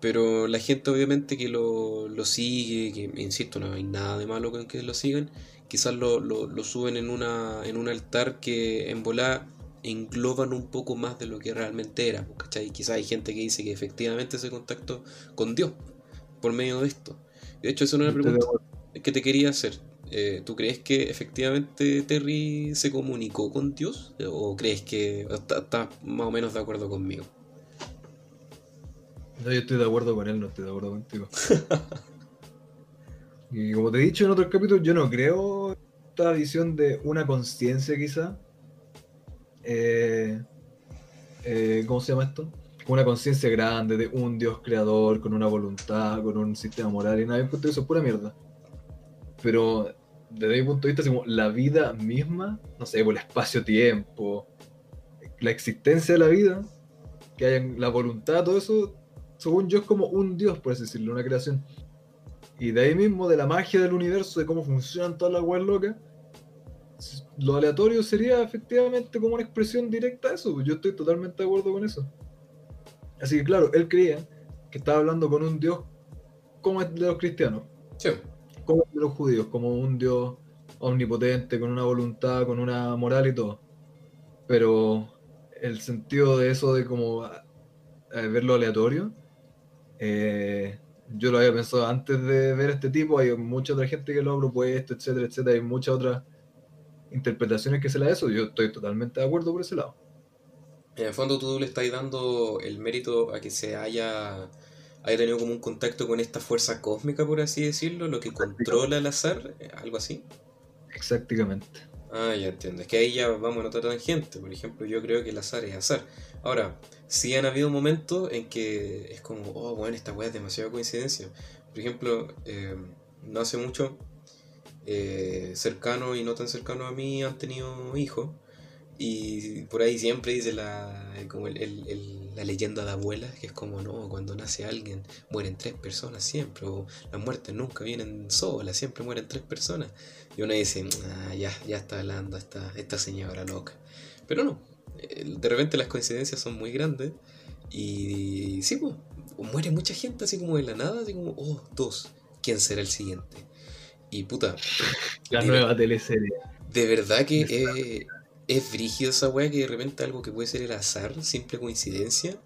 pero la gente obviamente que lo, lo sigue, que insisto, no hay nada de malo con que lo sigan, quizás lo, lo, suben en, una, en un altar que en volá engloban un poco más de lo que realmente era, ¿cachai? Quizás hay gente que dice que efectivamente se contactó con Dios por medio de esto. De hecho, eso es una pregunta que te quería hacer. Eh, ¿Tú crees que efectivamente Terry se comunicó con Dios? ¿O crees que estás más o menos de acuerdo conmigo? No, yo estoy de acuerdo con él, no estoy de acuerdo contigo. y como te he dicho en otros capítulos, yo no creo esta visión de una conciencia quizá. Eh, eh, ¿Cómo se llama esto? Una conciencia grande de un Dios creador, con una voluntad, con un sistema moral y nada, yo eso es pura mierda. Pero desde mi punto de vista, la vida misma, no sé, por el espacio-tiempo, la existencia de la vida, que haya la voluntad, todo eso, según yo, es como un dios, por así decirlo, una creación. Y de ahí mismo, de la magia del universo, de cómo funcionan todas las weas locas, lo aleatorio sería efectivamente como una expresión directa de eso. Yo estoy totalmente de acuerdo con eso. Así que, claro, él creía que estaba hablando con un dios como es de los cristianos. Sí. Como de los judíos, como un dios omnipotente, con una voluntad, con una moral y todo. Pero el sentido de eso de como verlo aleatorio eh, yo lo había pensado antes de ver este tipo, hay mucha otra gente que lo ha propuesto, etcétera, etcétera, hay muchas otras interpretaciones que se le da eso, yo estoy totalmente de acuerdo por ese lado. En el fondo tú le estás dando el mérito a que se haya, haya tenido como un contacto con esta fuerza cósmica, por así decirlo, lo que controla el azar, algo así. Exactamente. Ah, ya entiendo. Es que ahí ya vamos a otra tangente. Por ejemplo, yo creo que el azar es azar. Ahora, sí han habido momentos en que es como, oh, bueno, esta weá es demasiada coincidencia. Por ejemplo, eh, no hace mucho, eh, cercano y no tan cercano a mí han tenido hijos. Y por ahí siempre dice la, como la leyenda de abuela, que es como, no, cuando nace alguien mueren tres personas siempre, o las muertes nunca vienen solas, siempre mueren tres personas. Y uno dice, ah, ya, ya está hablando esta, esta señora loca. Pero no, de repente las coincidencias son muy grandes y sí, pues, muere mucha gente así como de la nada, así como, oh, dos, ¿quién será el siguiente? Y puta. La nueva teleserie. De verdad que es brígido esa weá que de repente algo que puede ser el azar, simple coincidencia,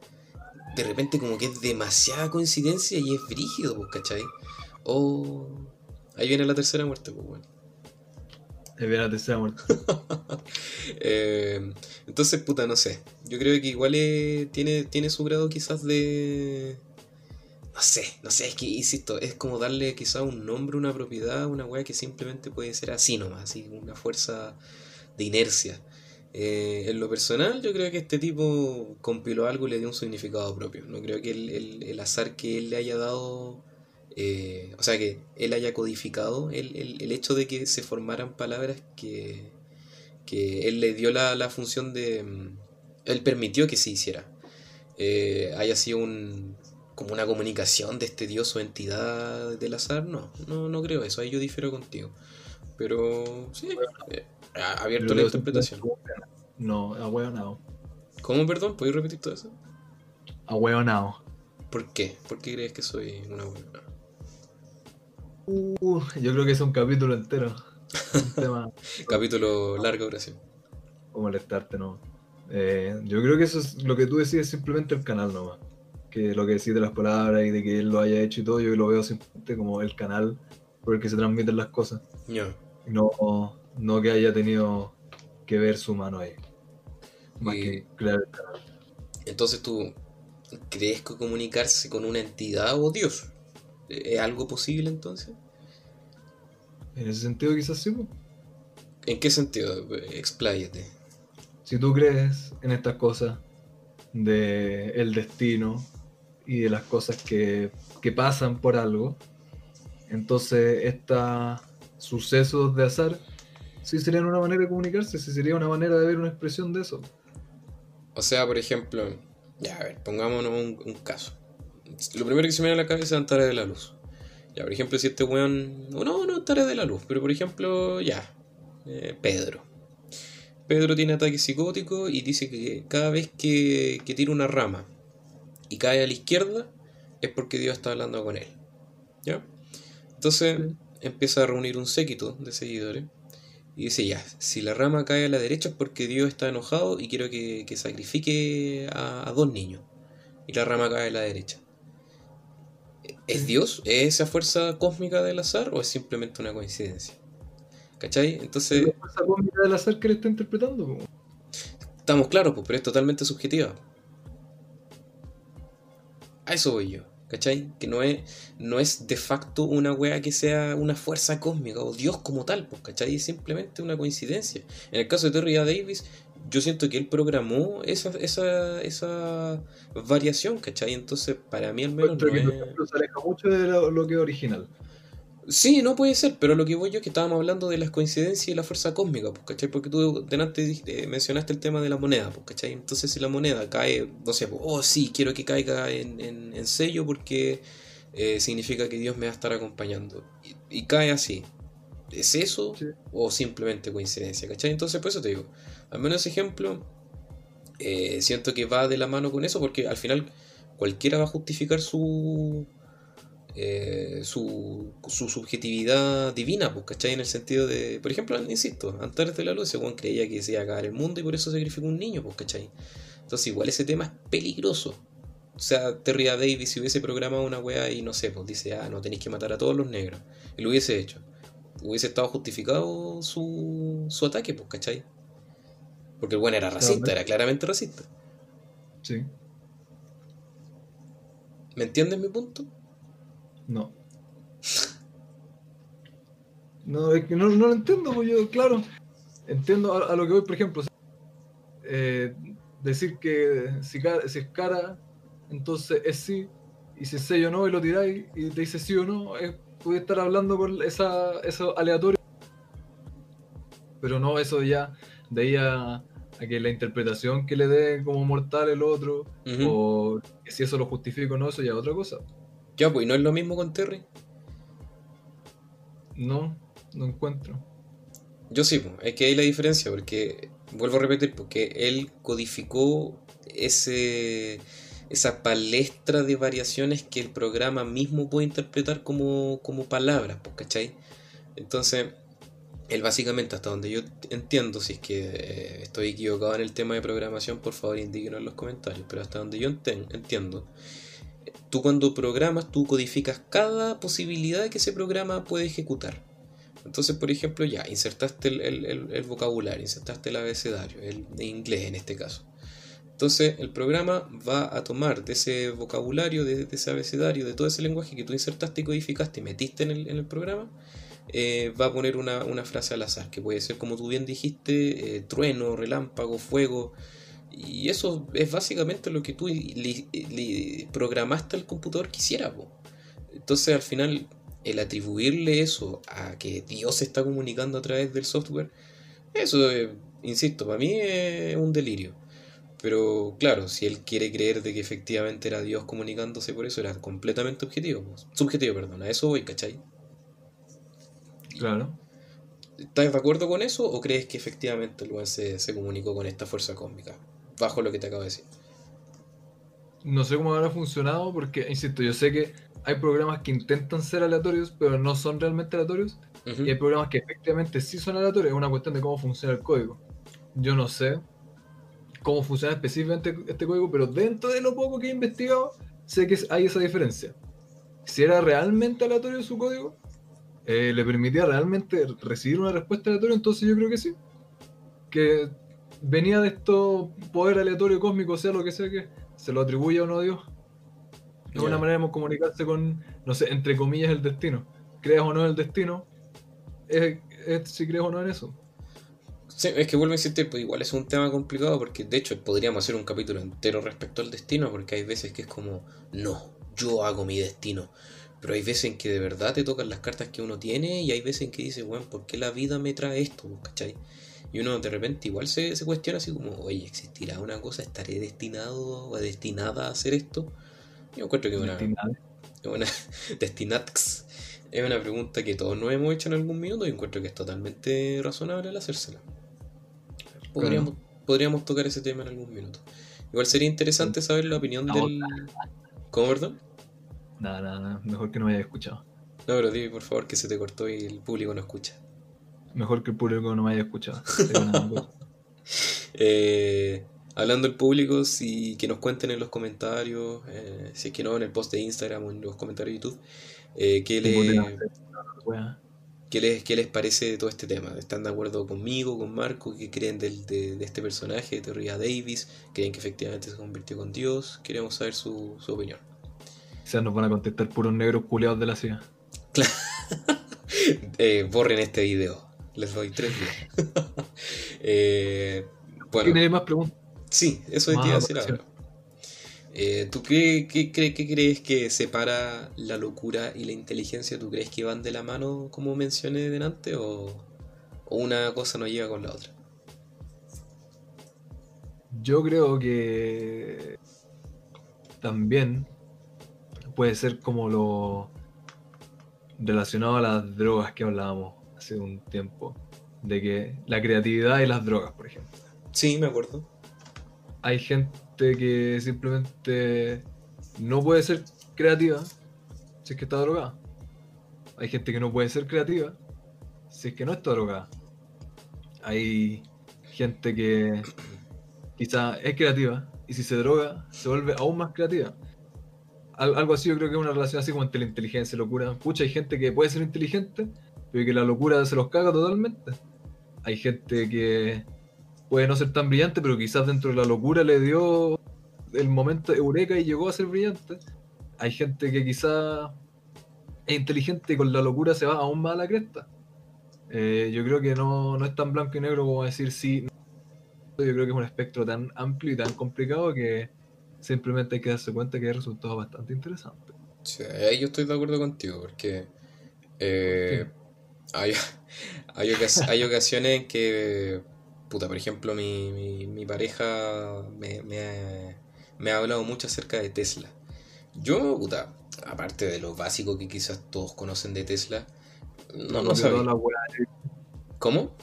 de repente como que es demasiada coincidencia y es brígido, pues, ¿cachai? O ahí viene la tercera muerte, pues bueno. Ahí viene la tercera muerte. Eh, entonces, puta, no sé. Yo creo que igual eh, tiene, tiene su grado quizás de... No sé, no sé, es que, insisto, es como darle quizás un nombre, una propiedad, una weá que simplemente puede ser así nomás, así, una fuerza de inercia. Eh, en lo personal, yo creo que este tipo compiló algo y le dio un significado propio. No creo que el, el- el azar que él le haya dado, eh, o sea, que él haya codificado el, el- el hecho de que se formaran palabras que, que él le dio la, la función de... mm, Él permitió que se hiciera. Eh, haya sido un, como una comunicación de este dios o entidad del azar. No, no, no creo eso. Ahí yo difiero contigo. Pero sí, eh, abierto la interpretación. No, ahueonado. ¿Cómo, perdón? ¿Podéis repetir todo eso? Ahueonado. ¿Por qué? ¿Por qué crees que soy una buena? Uh, yo creo que es un capítulo entero. Un tema Capítulo larga oración. o molestarte, ¿no? Eh, yo creo que eso es lo que tú decís es simplemente el canal nomás. Que lo que decís de las palabras y de que él lo haya hecho y todo, yo lo veo simplemente como el canal por el que se transmiten las cosas. Ya. No, no que haya tenido que ver su mano ahí. Más Y- que crear el canal. Entonces tú crees que comunicarse con una entidad o Dios es algo posible entonces? En ese sentido quizás sí. pues. ¿En qué sentido? Expláyate. Si tú crees en estas cosas de el destino y de las cosas que, que pasan por algo, entonces estos sucesos de azar sí serían una manera de comunicarse, sí sería una manera de ver una expresión de eso. O sea, por ejemplo, ya, a ver, pongámonos un, un caso. Lo primero que se me viene a la cabeza es Tarea de la Luz. Ya, por ejemplo, si este weón. No, no, Tarea de la Luz, pero por ejemplo, ya. eh, Pedro. Pedro tiene ataque psicótico y dice que cada vez que, que tira una rama y cae a la izquierda es porque Dios está hablando con él. ¿Ya? Entonces empieza a reunir un séquito de seguidores y dice ya, si la rama cae a la derecha es porque Dios está enojado y quiero que, que sacrifique a, a dos niños. Y la rama cae a la derecha. ¿Es Dios? ¿Es esa fuerza cósmica del azar o es simplemente una coincidencia? ¿Cachai? Entonces, La fuerza cósmica del azar que le está interpretando. estamos claros, pues, pero es totalmente subjetiva. A eso voy yo, ¿cachai? Que no es, no es de facto una wea que sea una fuerza cósmica o Dios como tal, pues, ¿cachai? Es simplemente una coincidencia. En el caso de Terry A. Davis, yo siento que él programó esa, esa, esa variación, ¿cachai? Entonces, para mí al menos no que, por es... ejemplo, se aleja mucho de lo, lo que es original. Sí, no puede ser, pero lo que voy yo es que estábamos hablando de las coincidencias y la fuerza cósmica, pues, ¿cachai? Porque tú delante eh, mencionaste el tema de la moneda, pues, ¿cachai? Entonces si la moneda cae, no sé, pues, oh sí, quiero que caiga en, en, en sello porque eh, significa que Dios me va a estar acompañando. Y, y cae así. ¿Es eso Sí. o simplemente coincidencia, ¿cachai? Entonces por eso te digo, al menos ese ejemplo, eh, siento que va de la mano con eso porque al final cualquiera va a justificar su eh, su, su subjetividad divina, pues, ¿cachai? En el sentido de, por ejemplo, insisto, antes de la luz, weón creía que se iba a acabar el mundo y por eso sacrificó un niño, pues, ¿cachai? Entonces, igual ese tema es peligroso. O sea, Terry A. Davis, si hubiese programado una weá y no sé, pues dice, ah, no tenéis que matar a todos los negros, y lo hubiese hecho, hubiese estado justificado su, su ataque, pues, ¿cachai? Porque el weón era racista, era claramente racista. Sí. ¿Me entiendes mi punto? No. No, es que no, no lo entiendo, pues yo, claro. Entiendo a, a lo que voy, por ejemplo. eh, decir que si, si es cara, entonces es sí. Y si es sello no, y lo tiráis y te dice sí o no, es, puede estar hablando por esa, eso aleatorio. Pero no eso ya, de ahí a, a que la interpretación que le dé como mortal el otro, o que si eso lo justifica o no, eso ya es otra cosa. Ya, pues, ¿y no es lo mismo con Terry? No, no encuentro. Yo sí, pues, es que hay la diferencia, porque, vuelvo a repetir, porque él codificó ese, esa palestra de variaciones que el programa mismo puede interpretar como, como palabras, pues, ¿cachai? Entonces, él básicamente, hasta donde yo entiendo, si es que eh, estoy equivocado en el tema de programación, por favor indíquenos en los comentarios, pero hasta donde yo enten- entiendo, tú cuando programas, tú codificas cada posibilidad que ese programa puede ejecutar. Entonces, por ejemplo, ya, insertaste el, vocabulario, insertaste el abecedario, el de inglés en este caso. Entonces, el programa va a tomar de ese vocabulario, de, ese abecedario, de todo ese lenguaje que tú insertaste y codificaste y metiste en el, programa, eh, va a poner una, frase al azar, que puede ser, como tú bien dijiste, eh, trueno, relámpago, fuego. Y eso es básicamente lo que tú le, programaste al computador quisiera. Entonces, al final, el atribuirle eso a que Dios se está comunicando a través del software, eso, insisto, para mí es un delirio. Pero claro, si él quiere creer de que efectivamente era Dios comunicándose por eso, era completamente objetivo. Subjetivo, perdón, a eso voy, ¿cachai? Claro. ¿Estás de acuerdo con eso o crees que efectivamente el se, se comunicó con esta fuerza cósmica? Bajo lo que te acabo de decir. No sé cómo habrá funcionado porque, insisto, yo sé que hay programas que intentan ser aleatorios, pero no son realmente aleatorios. Y hay programas que efectivamente sí son aleatorios. Es una cuestión de cómo funciona el código. Yo no sé cómo funciona específicamente este código, pero dentro de lo poco que he investigado, sé que hay esa diferencia. Si era realmente aleatorio su código, eh, le permitía realmente recibir una respuesta aleatoria, entonces yo creo que sí. Que venía de esto poder aleatorio cósmico, sea lo que sea que se lo atribuye o no a Dios. Es una manera de comunicarse con, no sé, entre comillas, el destino. Creas o no en el destino, es, si crees o no en eso. Sí, es que vuelvo a insistir, pues igual es un tema complicado porque de hecho podríamos hacer un capítulo entero respecto al destino porque hay veces que es como, no, yo hago mi destino. Pero hay veces en que de verdad te tocan las cartas que uno tiene y hay veces en que dice, bueno, ¿por qué la vida me trae esto? ¿Cachai? Y uno de repente igual se, se cuestiona así como, oye, ¿existirá una cosa? ¿Estaré destinado o destinada a hacer esto? Yo encuentro que es una, una destinax es una pregunta que todos nos hemos hecho en algún minuto y encuentro que es totalmente razonable el hacérsela. Podríamos, podríamos tocar ese tema en algún minuto. Igual sería interesante saber la opinión del. ¿Cómo, perdón? Nada, nada, nada. Mejor que no me haya escuchado. No, pero dime por favor que se te cortó y el público no escucha. Mejor que el público no me haya escuchado. eh, hablando del público, si que nos cuenten en los comentarios, eh, si es que no, en el post de Instagram o en los comentarios de YouTube, eh, ¿qué, les, ¿qué, les, parece de todo este tema? ¿Están de acuerdo conmigo, con Marco? ¿Qué creen del, de, este personaje, de Terry Davis? ¿Creen que efectivamente se convirtió con Dios? Queremos saber su, su opinión. O sea, nos van a contestar puros negros culeados de la ciudad. eh, borren este video. Les doy tres días. eh, bueno. ¿Tiene más preguntas? Sí, eso es decir ahora. Eh, ¿Tú qué, qué, qué, crees que separa la locura y la inteligencia? ¿Tú crees que van de la mano, como mencioné delante, o, o una cosa no llega con la otra? Yo creo que también puede ser como lo relacionado a las drogas que hablábamos hace un tiempo, de que la creatividad y las drogas, por ejemplo. Sí, me acuerdo. Hay gente que simplemente no puede ser creativa si es que está drogada. Hay gente que no puede ser creativa si es que no está drogada. Hay gente que quizá es creativa y si se droga se vuelve aún más creativa. algo así yo creo que es una relación así como entre la inteligencia y la locura. Pucha, hay gente que puede ser inteligente, pero que la locura se los caga totalmente. Hay gente que puede no ser tan brillante, pero quizás dentro de la locura le dio el momento eureka y llegó a ser brillante. Hay gente que quizás es inteligente y con la locura se va aún más a la cresta. Eh, yo creo que no, no, es tan blanco y negro como decir sí. Yo creo que es un espectro tan amplio y tan complicado que simplemente hay que darse cuenta que hay resultados bastante interesantes. Sí, yo estoy de acuerdo contigo, porque eh, hay, hay, hay, ocasiones en que puta, por ejemplo, mi, mi, pareja me, me, ha, hablado mucho acerca de Tesla. Yo, puta, aparte de lo básico que quizás todos conocen de Tesla, no, no sabía. ¿Cómo?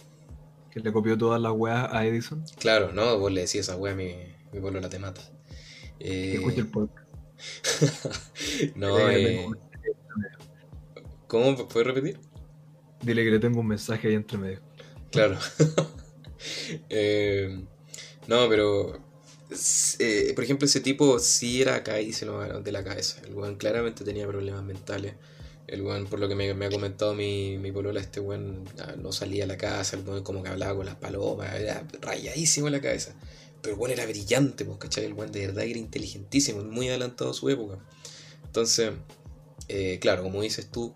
Que le copió todas las weas a Edison. Claro, no, vos le decís esa wea a mi, mi pueblo la te mata. Eh... Escucha el podcast. no, eh... ¿Cómo? ¿Puedes repetir? Dile que le tengo un mensaje ahí entre medio. Claro. Eh, no, pero. Eh, por ejemplo, ese tipo sí era caído se lo de la cabeza. El weón claramente tenía problemas mentales. El weón, por lo que me, ha comentado mi, mi polola, este weón ah, no salía a la casa, el weón como que hablaba con las palomas, era rayadísimo en la cabeza. Pero el weón era brillante, pues, ¿cachai? El weón de verdad era inteligentísimo, muy adelantado a su época. Entonces, eh, claro, como dices tú,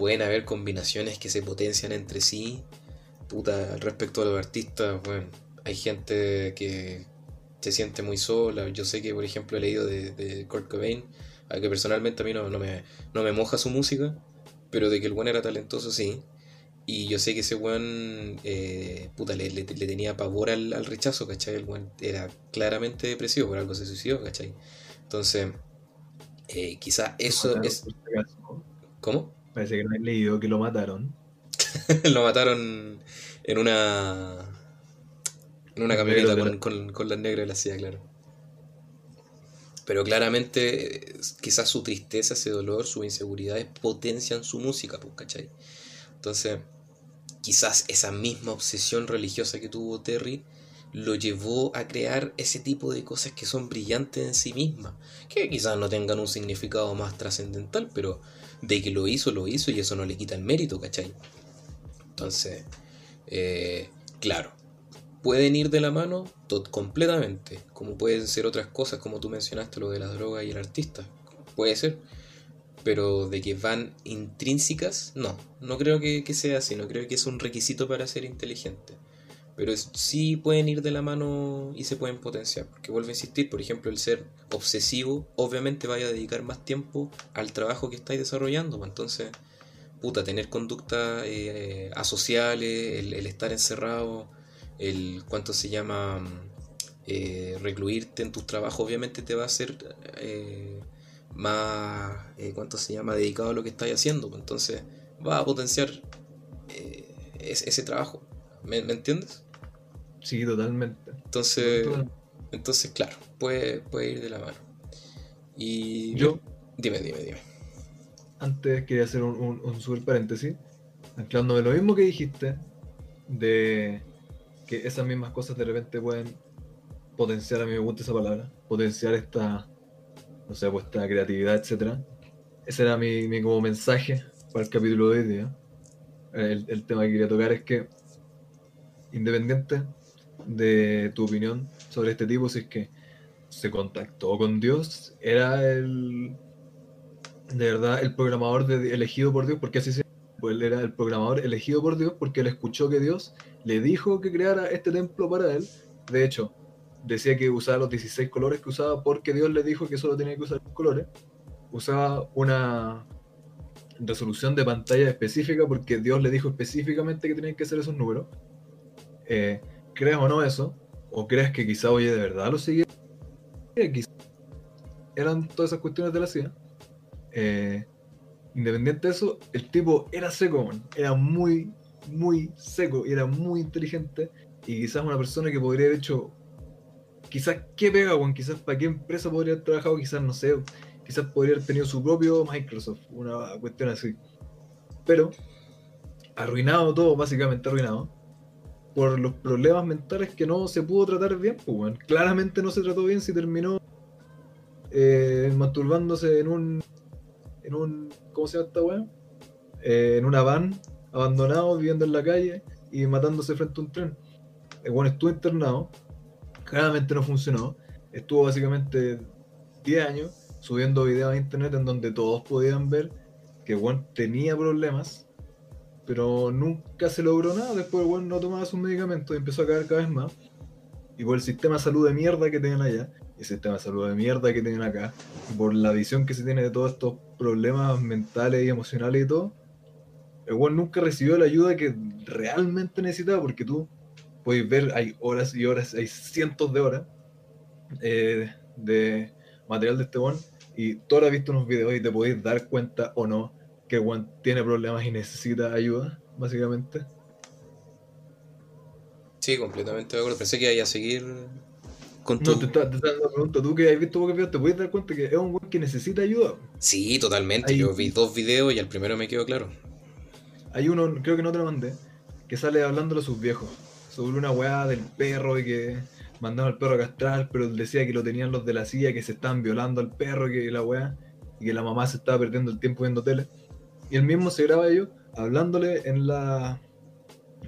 pueden haber combinaciones que se potencian entre sí. Puta, respecto a los artistas, bueno, hay gente que se siente muy sola. Yo sé que, por ejemplo, he leído de, de Kurt Cobain, a que personalmente a mí no, me, no me moja su música, pero de que el buen era talentoso, sí. Y yo sé que ese weón, eh, puta, le, le, tenía pavor al, al, rechazo, ¿cachai? El weón era claramente depresivo, por algo se suicidó, ¿cachai? Entonces, eh, quizá eso es... ¿Cómo? Parece que no he leído que lo mataron. lo mataron en una. En una camioneta con, con, con, las negras de la CIA, claro. Pero claramente, quizás su tristeza, ese dolor, sus inseguridades potencian su música, pues, ¿cachai? Entonces, quizás esa misma obsesión religiosa que tuvo Terry lo llevó a crear ese tipo de cosas que son brillantes en sí mismas, que quizás no tengan un significado más trascendental, pero de que lo hizo, lo hizo y eso no le quita el mérito, ¿cachai? Entonces, eh, claro, pueden ir de la mano completamente, como pueden ser otras cosas, como tú mencionaste, lo de la droga y el artista, puede ser, pero de que van intrínsecas, no, no creo que, que sea así, no creo que es un requisito para ser inteligente pero sí pueden ir de la mano y se pueden potenciar. Porque vuelvo a insistir, por ejemplo, el ser obsesivo, obviamente vaya a dedicar más tiempo al trabajo que estáis desarrollando. Pues entonces, puta, tener conductas eh, asociales, el, estar encerrado, el cuánto se llama eh, recluirte en tus trabajos, obviamente te va a hacer eh, más, cuánto se llama, dedicado a lo que estáis haciendo. Pues entonces, va a potenciar ese, trabajo. ¿Me entiendes? Sí, totalmente. Entonces, entonces claro, puede, puede ir de la mano. Y yo, dime, dime, dime. Antes quería hacer un, un, un super paréntesis, anclándome lo mismo que dijiste, de que esas mismas cosas de repente pueden potenciar, a mí me gusta esa palabra, potenciar esta, no sé, esta creatividad, etcétera. Ese era mi, mi, como mensaje para el capítulo de hoy día. El, el tema que quería tocar es que, independiente de tu opinión sobre este tipo, si es que se contactó con Dios, era el de verdad el programador elegido por Dios, porque así se pues él era el programador elegido por Dios porque él escuchó que Dios le dijo que creara este templo para él. De hecho, decía que usaba los 16 colores que usaba porque Dios le dijo que solo tenía que usar los colores. Usaba una resolución de pantalla específica porque Dios le dijo específicamente que tenían que ser esos números. Eh, creas o no eso, o creas que quizá, oye, de verdad lo sigue, eran todas esas cuestiones de la CIA. Eh, independiente de eso, el tipo era seco, era muy, muy seco y era muy inteligente. Y quizás una persona que podría haber hecho, quizás qué pega, bueno, quizás para qué empresa podría haber trabajado, quizás no sé, quizás podría haber tenido su propio Microsoft, una cuestión así. Pero, arruinado todo, básicamente arruinado por los problemas mentales que no se pudo tratar bien, pues, Claramente no se trató bien si terminó eh, masturbándose en un. en un. ¿Cómo se llama esta weón? Eh, en una van, abandonado, viviendo en la calle y matándose frente a un tren. El weón estuvo internado, claramente no funcionó. Estuvo básicamente 10 años subiendo videos a internet en donde todos podían ver que Juan tenía problemas pero nunca se logró nada. Después el no tomaba sus medicamentos y empezó a caer cada vez más. Y por el sistema de salud de mierda que tenían allá, el sistema de salud de mierda que tienen acá, por la visión que se tiene de todos estos problemas mentales y emocionales y todo, el weón nunca recibió la ayuda que realmente necesitaba, porque tú puedes ver, hay horas y horas, hay cientos de horas eh, de material de este weón, y tú has visto unos videos y te podéis dar cuenta o no que Juan tiene problemas y necesita ayuda, básicamente. Sí, completamente de acuerdo. Pensé que iba a seguir con tu... No, te estás dando pregunta. Tú que has visto poco te puedes dar cuenta que es un Juan que necesita ayuda. Sí, totalmente. Yo vi dos videos y el primero me quedó claro. Hay uno, creo que no te lo mandé, que sale hablándolo a sus viejos. Sobre una weá del perro y que mandaron al perro a castrar, pero decía que lo tenían los de la silla, que se estaban violando al perro, que la weá, y que la mamá se estaba perdiendo el tiempo viendo tele. Y él mismo se graba a ellos hablándole en la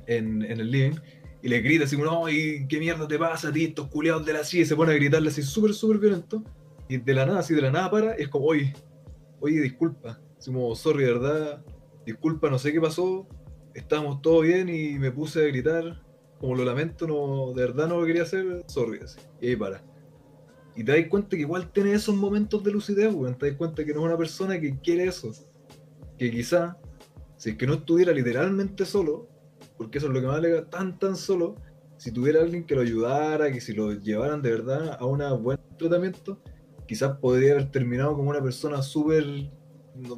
en, en el living y le grita así como, no, ¿y qué mierda te pasa a ti, estos culiados de la CIA? Y se pone a gritarle así súper, súper violento. Y de la nada, así de la nada para, y es como, oye, oye, disculpa. Así como, sorry, de verdad, disculpa, no sé qué pasó, estábamos todos bien y me puse a gritar, como lo lamento, no, de verdad no lo quería hacer, sorry, así. Y ahí para. Y te das cuenta que igual tiene esos momentos de lucidez, weón. Te das cuenta que no es una persona que quiere eso. Que quizá, si es que no estuviera literalmente solo, porque eso es lo que más le da tan tan solo, si tuviera alguien que lo ayudara, que si lo llevaran de verdad a un buen tratamiento, quizás podría haber terminado como una persona súper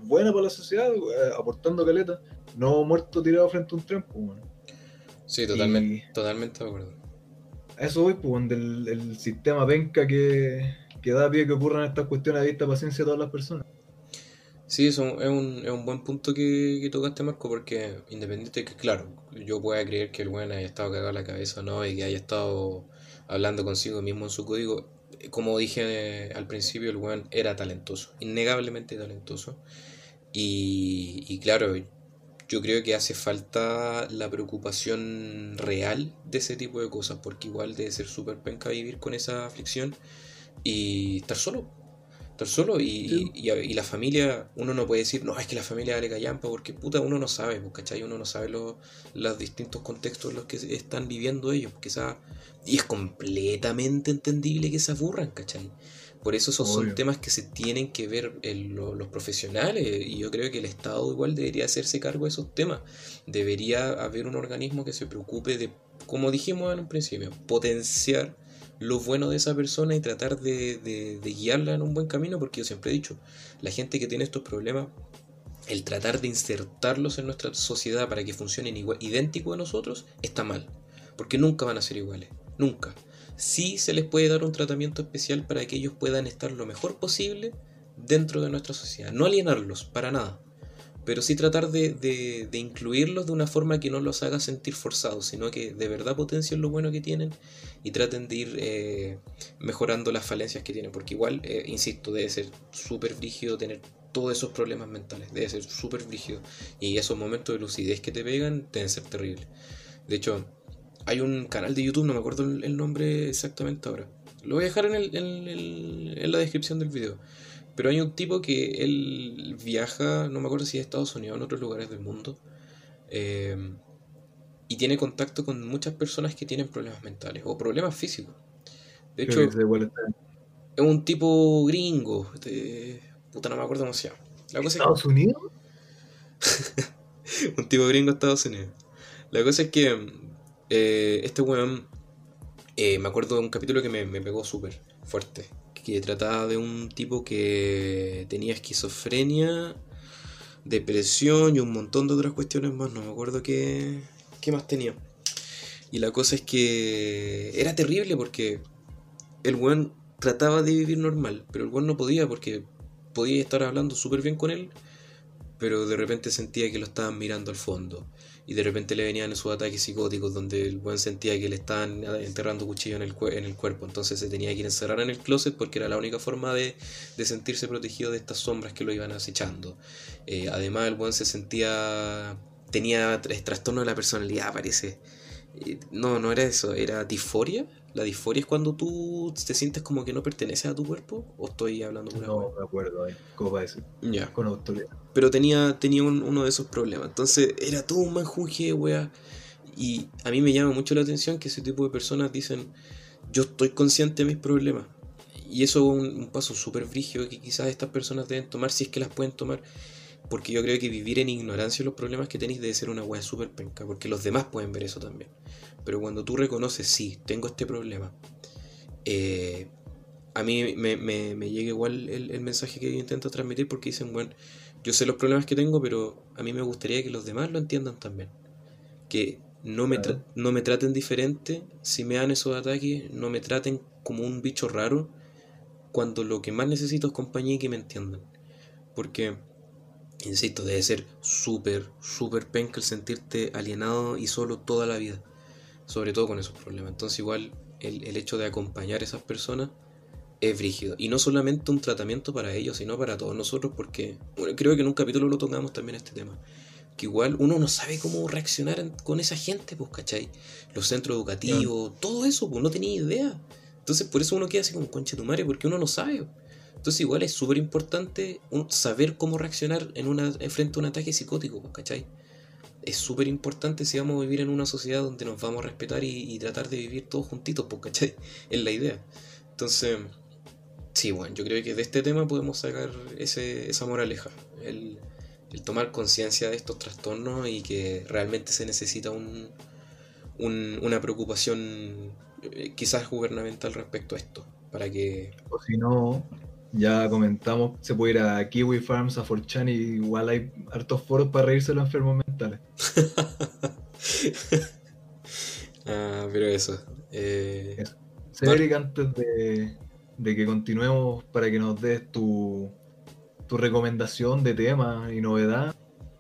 buena para la sociedad, aportando caleta, no muerto tirado frente a un tren, pues, Sí, totalmente, totalmente de acuerdo. eso voy, pues, del el sistema penca que, que da pie que ocurran estas cuestiones a vista paciencia a todas las personas. Sí, eso es un, es un buen punto que, que tocaste, Marco, porque independiente de que, claro, yo pueda creer que el weón haya estado cagado la cabeza no, y que haya estado hablando consigo mismo en su código, como dije al principio, el weón era talentoso, innegablemente talentoso. Y, y claro, yo creo que hace falta la preocupación real de ese tipo de cosas, porque igual debe ser súper penca vivir con esa aflicción y estar solo estar solo y, y, la familia, uno no puede decir, no, es que la familia vale callampa, porque puta, uno no sabe, pues, ¿cachai? Uno no sabe los, los distintos contextos en los que están viviendo ellos, quizás, y es completamente entendible que se aburran, ¿cachai? Por eso esos son temas que se tienen que ver los profesionales y yo creo que el Estado igual debería hacerse cargo de esos temas. Debería haber un organismo que se preocupe de, como dijimos en un principio, potenciar lo bueno de esa persona y tratar de, guiarla en un buen camino, porque yo siempre he dicho, la gente que tiene estos problemas, el tratar de insertarlos en nuestra sociedad para que funcionen igual, idéntico a nosotros, está mal, porque nunca van a ser iguales, nunca. Sí se les puede dar un tratamiento especial para que ellos puedan estar lo mejor posible dentro de nuestra sociedad, no alienarlos, para nada pero sí tratar de, de, incluirlos de una forma que no los haga sentir forzados, sino que de verdad potencien lo bueno que tienen y traten de ir eh, mejorando las falencias que tienen, porque igual, eh, insisto, debe ser súper rígido tener todos esos problemas mentales, debe ser súper rígido y esos momentos de lucidez que te pegan deben ser terribles. De hecho, hay un canal de YouTube, no me acuerdo el nombre exactamente ahora, lo voy a dejar en, el, en, el, en la descripción del video pero hay un tipo que él viaja, no me acuerdo si es Estados Unidos o en otros lugares del mundo, eh, y tiene contacto con muchas personas que tienen problemas mentales o problemas físicos. De hecho, es un tipo gringo, puta no me acuerdo cómo se llama. ¿Estados Unidos? un tipo gringo de Estados Unidos. La cosa es que eh, este weón, eh, me acuerdo de un capítulo que me, me pegó súper fuerte que trataba de un tipo que tenía esquizofrenia, depresión y un montón de otras cuestiones más, no me acuerdo qué, qué más tenía. Y la cosa es que era terrible porque el buen trataba de vivir normal, pero el buen no podía porque podía estar hablando súper bien con él, pero de repente sentía que lo estaban mirando al fondo y de repente le venían esos ataques psicóticos donde el buen sentía que le estaban enterrando cuchillo en el, en el cuerpo, entonces se tenía que ir encerrar en el closet porque era la única forma de, sentirse protegido de estas sombras que lo iban acechando. Eh, además el buen se sentía, tenía trastorno de la personalidad parece. Eh, no, no era eso, era disforia. La disforia es cuando tú te sientes como que no perteneces a tu cuerpo. ¿O estoy hablando por No, me acuerdo, ¿cómo va decir? Ya. Con autoridad pero tenía, tenía uno de esos problemas. Entonces era todo un manjunje, weá. Y a mí me llama mucho la atención que ese tipo de personas dicen, yo estoy consciente de mis problemas. Y eso es un, paso súper frígido que quizás estas personas deben tomar si es que las pueden tomar. Porque yo creo que vivir en ignorancia de los problemas que tenéis debe ser una weá súper penca. Porque los demás pueden ver eso también. Pero cuando tú reconoces, sí, tengo este problema. Eh, a mí me, me, llega igual el, el mensaje que yo intento transmitir porque dicen, bueno, yo sé los problemas que tengo, pero a mí me gustaría que los demás lo entiendan también. Que no me, no me traten diferente si me dan esos ataques, no me traten como un bicho raro, cuando lo que más necesito es compañía y que me entiendan. Porque, insisto, debe ser súper, súper penca el sentirte alienado y solo toda la vida. Sobre todo con esos problemas. Entonces igual el, el hecho de acompañar a esas personas es brígido. Y no solamente un tratamiento para ellos, sino para todos nosotros, porque bueno, creo que en un capítulo lo tocamos también este tema. Que igual uno no sabe cómo reaccionar con esa gente, pues, ¿cachai? Los centros educativos, todo eso, pues no tenía idea. Entonces por eso uno queda así como conche tu madre, porque uno no sabe. Entonces igual es súper importante saber cómo reaccionar en una, frente a un ataque psicótico, pues, ¿cachai? Es súper importante si vamos a vivir en una sociedad donde nos vamos a respetar y, tratar de vivir todos juntitos, pues, ¿cachai? Es la idea. Entonces, sí, bueno, yo creo que de este tema podemos sacar ese, esa moraleja. El, tomar conciencia de estos trastornos y que realmente se necesita un, una preocupación eh, quizás gubernamental respecto a esto. Para que. O si no, ya comentamos, se puede ir a Kiwi Farms, a Forchan y igual hay hartos foros para reírse de los enfermos mentales. ah, pero eso. Eh... antes de, de, que continuemos, para que nos des tu, tu recomendación de tema y novedad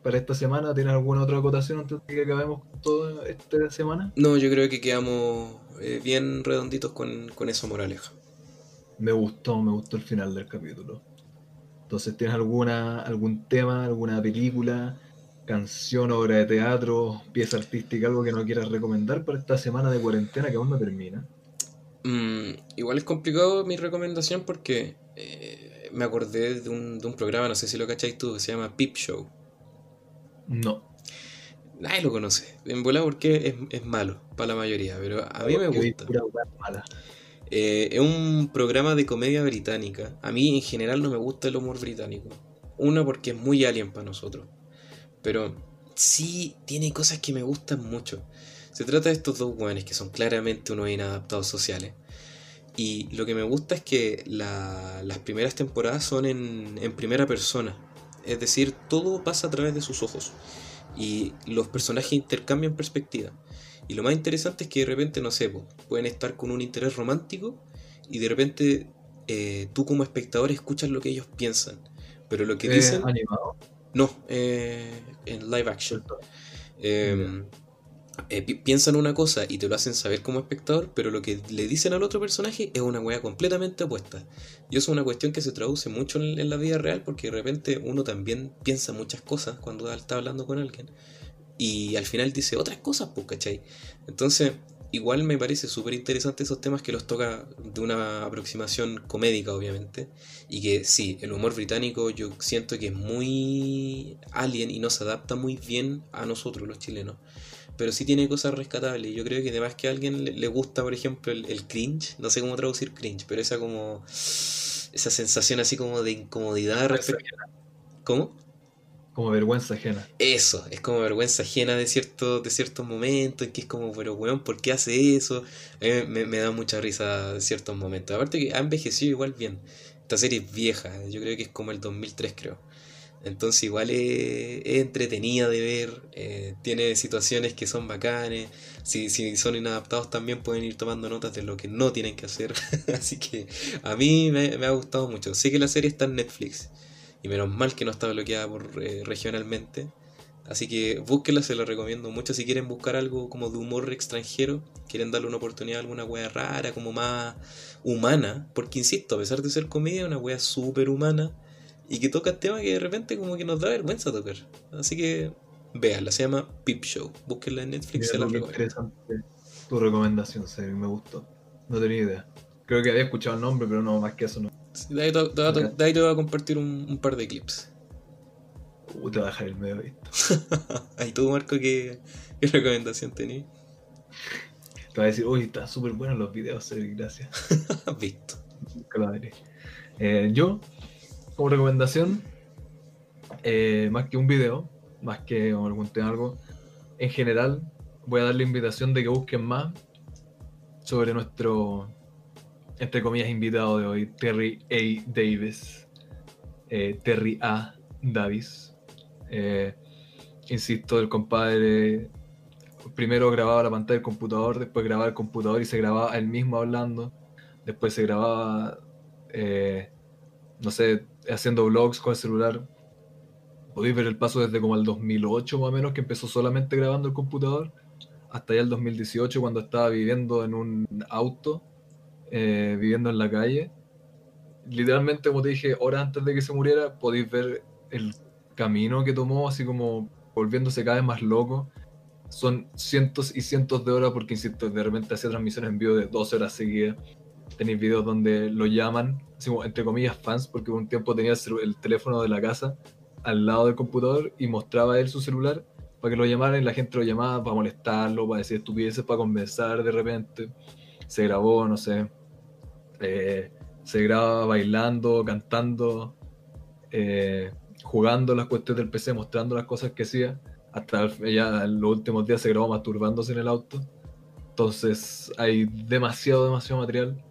para esta semana, ¿tienes alguna otra acotación antes de que acabemos toda esta semana? No, yo creo que quedamos eh, bien redonditos con, con eso, Moraleja me gustó, me gustó el final del capítulo. Entonces, ¿tienes alguna, algún tema, alguna película, canción, obra de teatro, pieza artística, algo que no quieras recomendar para esta semana de cuarentena que aún no termina? Mm, igual es complicado mi recomendación porque eh, me acordé de un, de un, programa, no sé si lo cacháis tú, que se llama Peep Show. No. Nadie lo conoce. En bola porque es, es, malo para la mayoría, pero a mí me gusta. Eh, es un programa de comedia británica. A mí en general no me gusta el humor británico. Una porque es muy alien para nosotros. Pero sí tiene cosas que me gustan mucho. Se trata de estos dos guanes que son claramente unos inadaptados sociales. Y lo que me gusta es que las primeras temporadas son en, en primera persona. Es decir, todo pasa a través de sus ojos. Y los personajes intercambian perspectiva. Y lo más interesante es que de repente, no sé, pueden estar con un interés romántico y de repente eh, tú como espectador escuchas lo que ellos piensan. Pero lo que dicen... animado? No, eh, en live action. Em, eh, piensan una cosa y te lo hacen saber como espectador, pero lo que le dicen al otro personaje es una weá completamente opuesta. Y eso es una cuestión que se traduce mucho en, en, la vida real porque de repente uno también piensa muchas cosas cuando está hablando con alguien y al final dice otras cosas, pues, ¿cachai? Entonces, igual me parece súper interesante esos temas que los toca de una aproximación comédica, obviamente, y que sí, el humor británico yo siento que es muy alien y no se adapta muy bien a nosotros los chilenos. Pero sí tiene cosas rescatables. Yo creo que además que a alguien le, gusta, por ejemplo, el, el, cringe. No sé cómo traducir cringe, pero esa como. Esa sensación así como de incomodidad respecto. ¿Cómo? Como vergüenza ajena. Eso, es como vergüenza ajena de, cierto, de ciertos momentos, en que es como, pero weón, ¿por qué hace eso? me, da mucha risa ciertos momentos. Aparte que ha envejecido igual bien. Esta serie es vieja, yo creo que es como el 2003 creo. Entonces igual es, entretenida de ver, eh, tiene situaciones que son bacanes, si, si son inadaptados también pueden ir tomando notas de lo que no tienen que hacer. Así que a mí me, me ha gustado mucho. Sé que la serie está en Netflix. Y menos mal que no está bloqueada por, eh, regionalmente. Así que búsquenla, se la recomiendo mucho si quieren buscar algo como de humor extranjero, quieren darle una oportunidad a alguna wea rara, como más humana, porque insisto, a pesar de ser comedia, una wea súper humana y que toca temas que de repente como que nos da vergüenza tocar. Así que véanla, se llama Peep Show, búsquenla en Netflix, se la recomiendo. Interesante tu recomendación, me gustó, no tenía idea. Creo que había escuchado el nombre, pero no, más que eso no de, ahí te, voy a compartir un, par de clips. Uh, te voy a dejar el medio visto. ahí tú, Marco, ¿qué, qué recomendación tenías? Te voy a decir, uy, están súper buenos los videos, gracias. visto. Eh, yo, como recomendación, eh, más que un video, más que algún tema, algo, en general, voy a dar la invitación de que busquen más sobre nuestro entre comillas, invitado de hoy, Terry A. Davis. Eh, Terry A. Davis. Eh, insisto, el compadre primero grababa la pantalla del computador, después grababa el computador y se grababa él mismo hablando. Después se grababa, eh, no sé, haciendo vlogs con el celular. Podéis ver el paso desde como el 2008 más o menos, que empezó solamente grabando el computador, hasta ya el 2018 cuando estaba viviendo en un auto eh, viviendo en la calle literalmente, como te dije, horas antes de que se muriera, podéis ver el camino que tomó, así como volviéndose cada vez más loco. Son cientos y cientos de horas, porque insisto, de repente hacía transmisiones en vivo de dos horas seguidas. Tenéis videos donde lo llaman, entre comillas, fans, porque un tiempo tenía el teléfono de la casa al lado del computador y mostraba él su celular para que lo llamaran y la gente lo llamaba para molestarlo, para decir estupideces, para conversar de repente. Se grabó, no sé, eh, se graba bailando, cantando, eh, jugando las cuestiones del PC, mostrando las cosas que hacía. Hasta ya en los últimos días se grabó masturbándose en el auto. Entonces hay demasiado, demasiado material.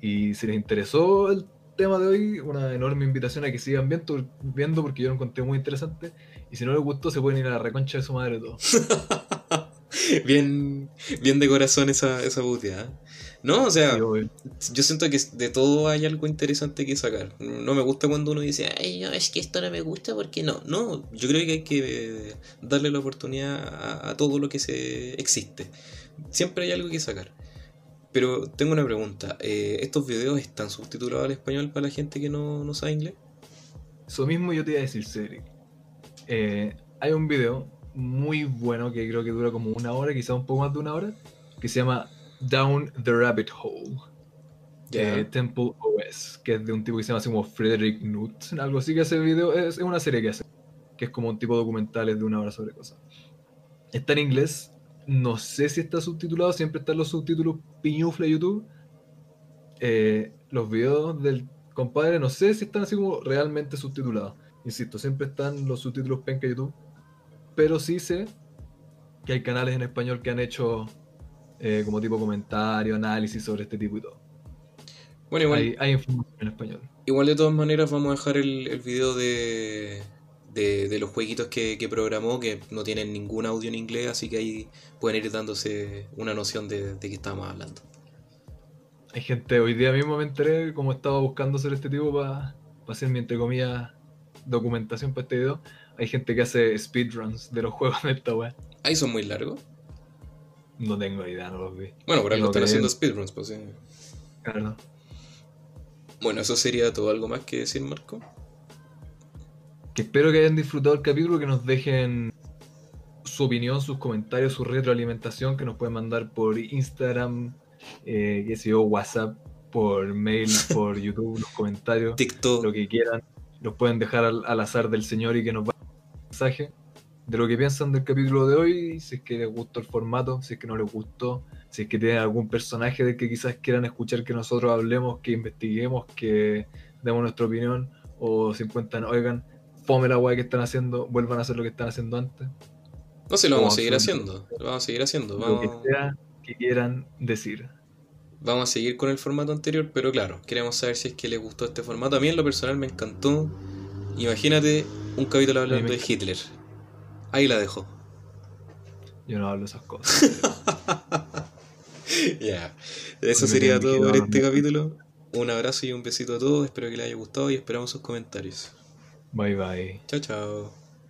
Y si les interesó el tema de hoy, una enorme invitación a que sigan viendo, viendo porque yo lo encontré muy interesante. Y si no les gustó, se pueden ir a la reconcha de su madre todo. bien, bien de corazón esa, esa puteada. No, o sea, Sí, yo siento que de todo hay algo interesante que sacar. No me gusta cuando uno dice, ay, no, es que esto no me gusta porque no. No, yo creo que hay que darle la oportunidad a, a todo lo que se existe. Siempre hay algo que sacar. Pero tengo una pregunta. eh, ¿Estos videos están subtitulados al español para la gente que no, no sabe inglés? Eso mismo yo te iba a decir, Cedric. Eh, hay un video muy bueno que creo que dura como una hora, quizá un poco más de una hora, que se llama Down the Rabbit Hole. Ya. eh, Temple OS, que es de un tipo que se llama así como Frederick Knudsen, algo así que hace video, es, es una serie que hace, que es como un tipo de documentales de una hora sobre cosas. Está en inglés, no sé si está subtitulado, siempre están los subtítulos piñufla YouTube. Eh, los videos del compadre, no sé si están así como realmente subtitulados. Insisto, siempre están los subtítulos penca YouTube, pero sí sé que hay canales en español que han hecho eh, como tipo comentario, análisis sobre este tipo y todo. Bueno, igual, Hay, hay información en español. igual de todas maneras vamos a dejar el, el video de, de, de los jueguitos que, que programó, que no tienen ningún audio en inglés, así que ahí pueden ir dándose una noción de, de qué estamos hablando. Hay gente, hoy día mismo me enteré como estaba buscando hacer este tipo para hacer mi entre comillas documentación para este video. Hay gente que hace speedruns de los juegos de esta wea. Ahí son muy largos. No tengo idea, no los vi. Bueno, por algo están que- haciendo speedruns, pues sí. Claro. Bueno, eso sería todo. ¿Algo más que decir, Marco? Que espero que hayan disfrutado el capítulo, que nos dejen su opinión, sus comentarios, su retroalimentación, que nos pueden mandar por Instagram, eh, qué sé yo, WhatsApp, por mail, por YouTube, los comentarios. TikTok. lo que quieran, los pueden dejar al, al azar del señor y que nos va un mensaje de lo que piensan del capítulo de hoy, si es que les gustó el formato, si es que no les gustó, si es que tienen algún personaje del que quizás quieran escuchar que nosotros hablemos, que investiguemos, que demos nuestra opinión, o si encuentran, oigan, fome la weá que están haciendo, vuelvan a hacer lo que están haciendo antes, No sé, lo vamos a seguir haciendo. Lo vamos a seguir haciendo. lo que Vamos, sea que quieran decir. vamos a seguir con el formato anterior, pero claro, queremos saber si es que les gustó este formato. A mí en lo personal me encantó. Imagínate un capítulo hablando de Hitler. Ahí la dejo. Yo no hablo esas cosas. Ya. Eso Porque sería todo por este capítulo. Un abrazo y un besito a todos. Espero que les haya gustado y esperamos sus comentarios. bye bye. Chao, chao.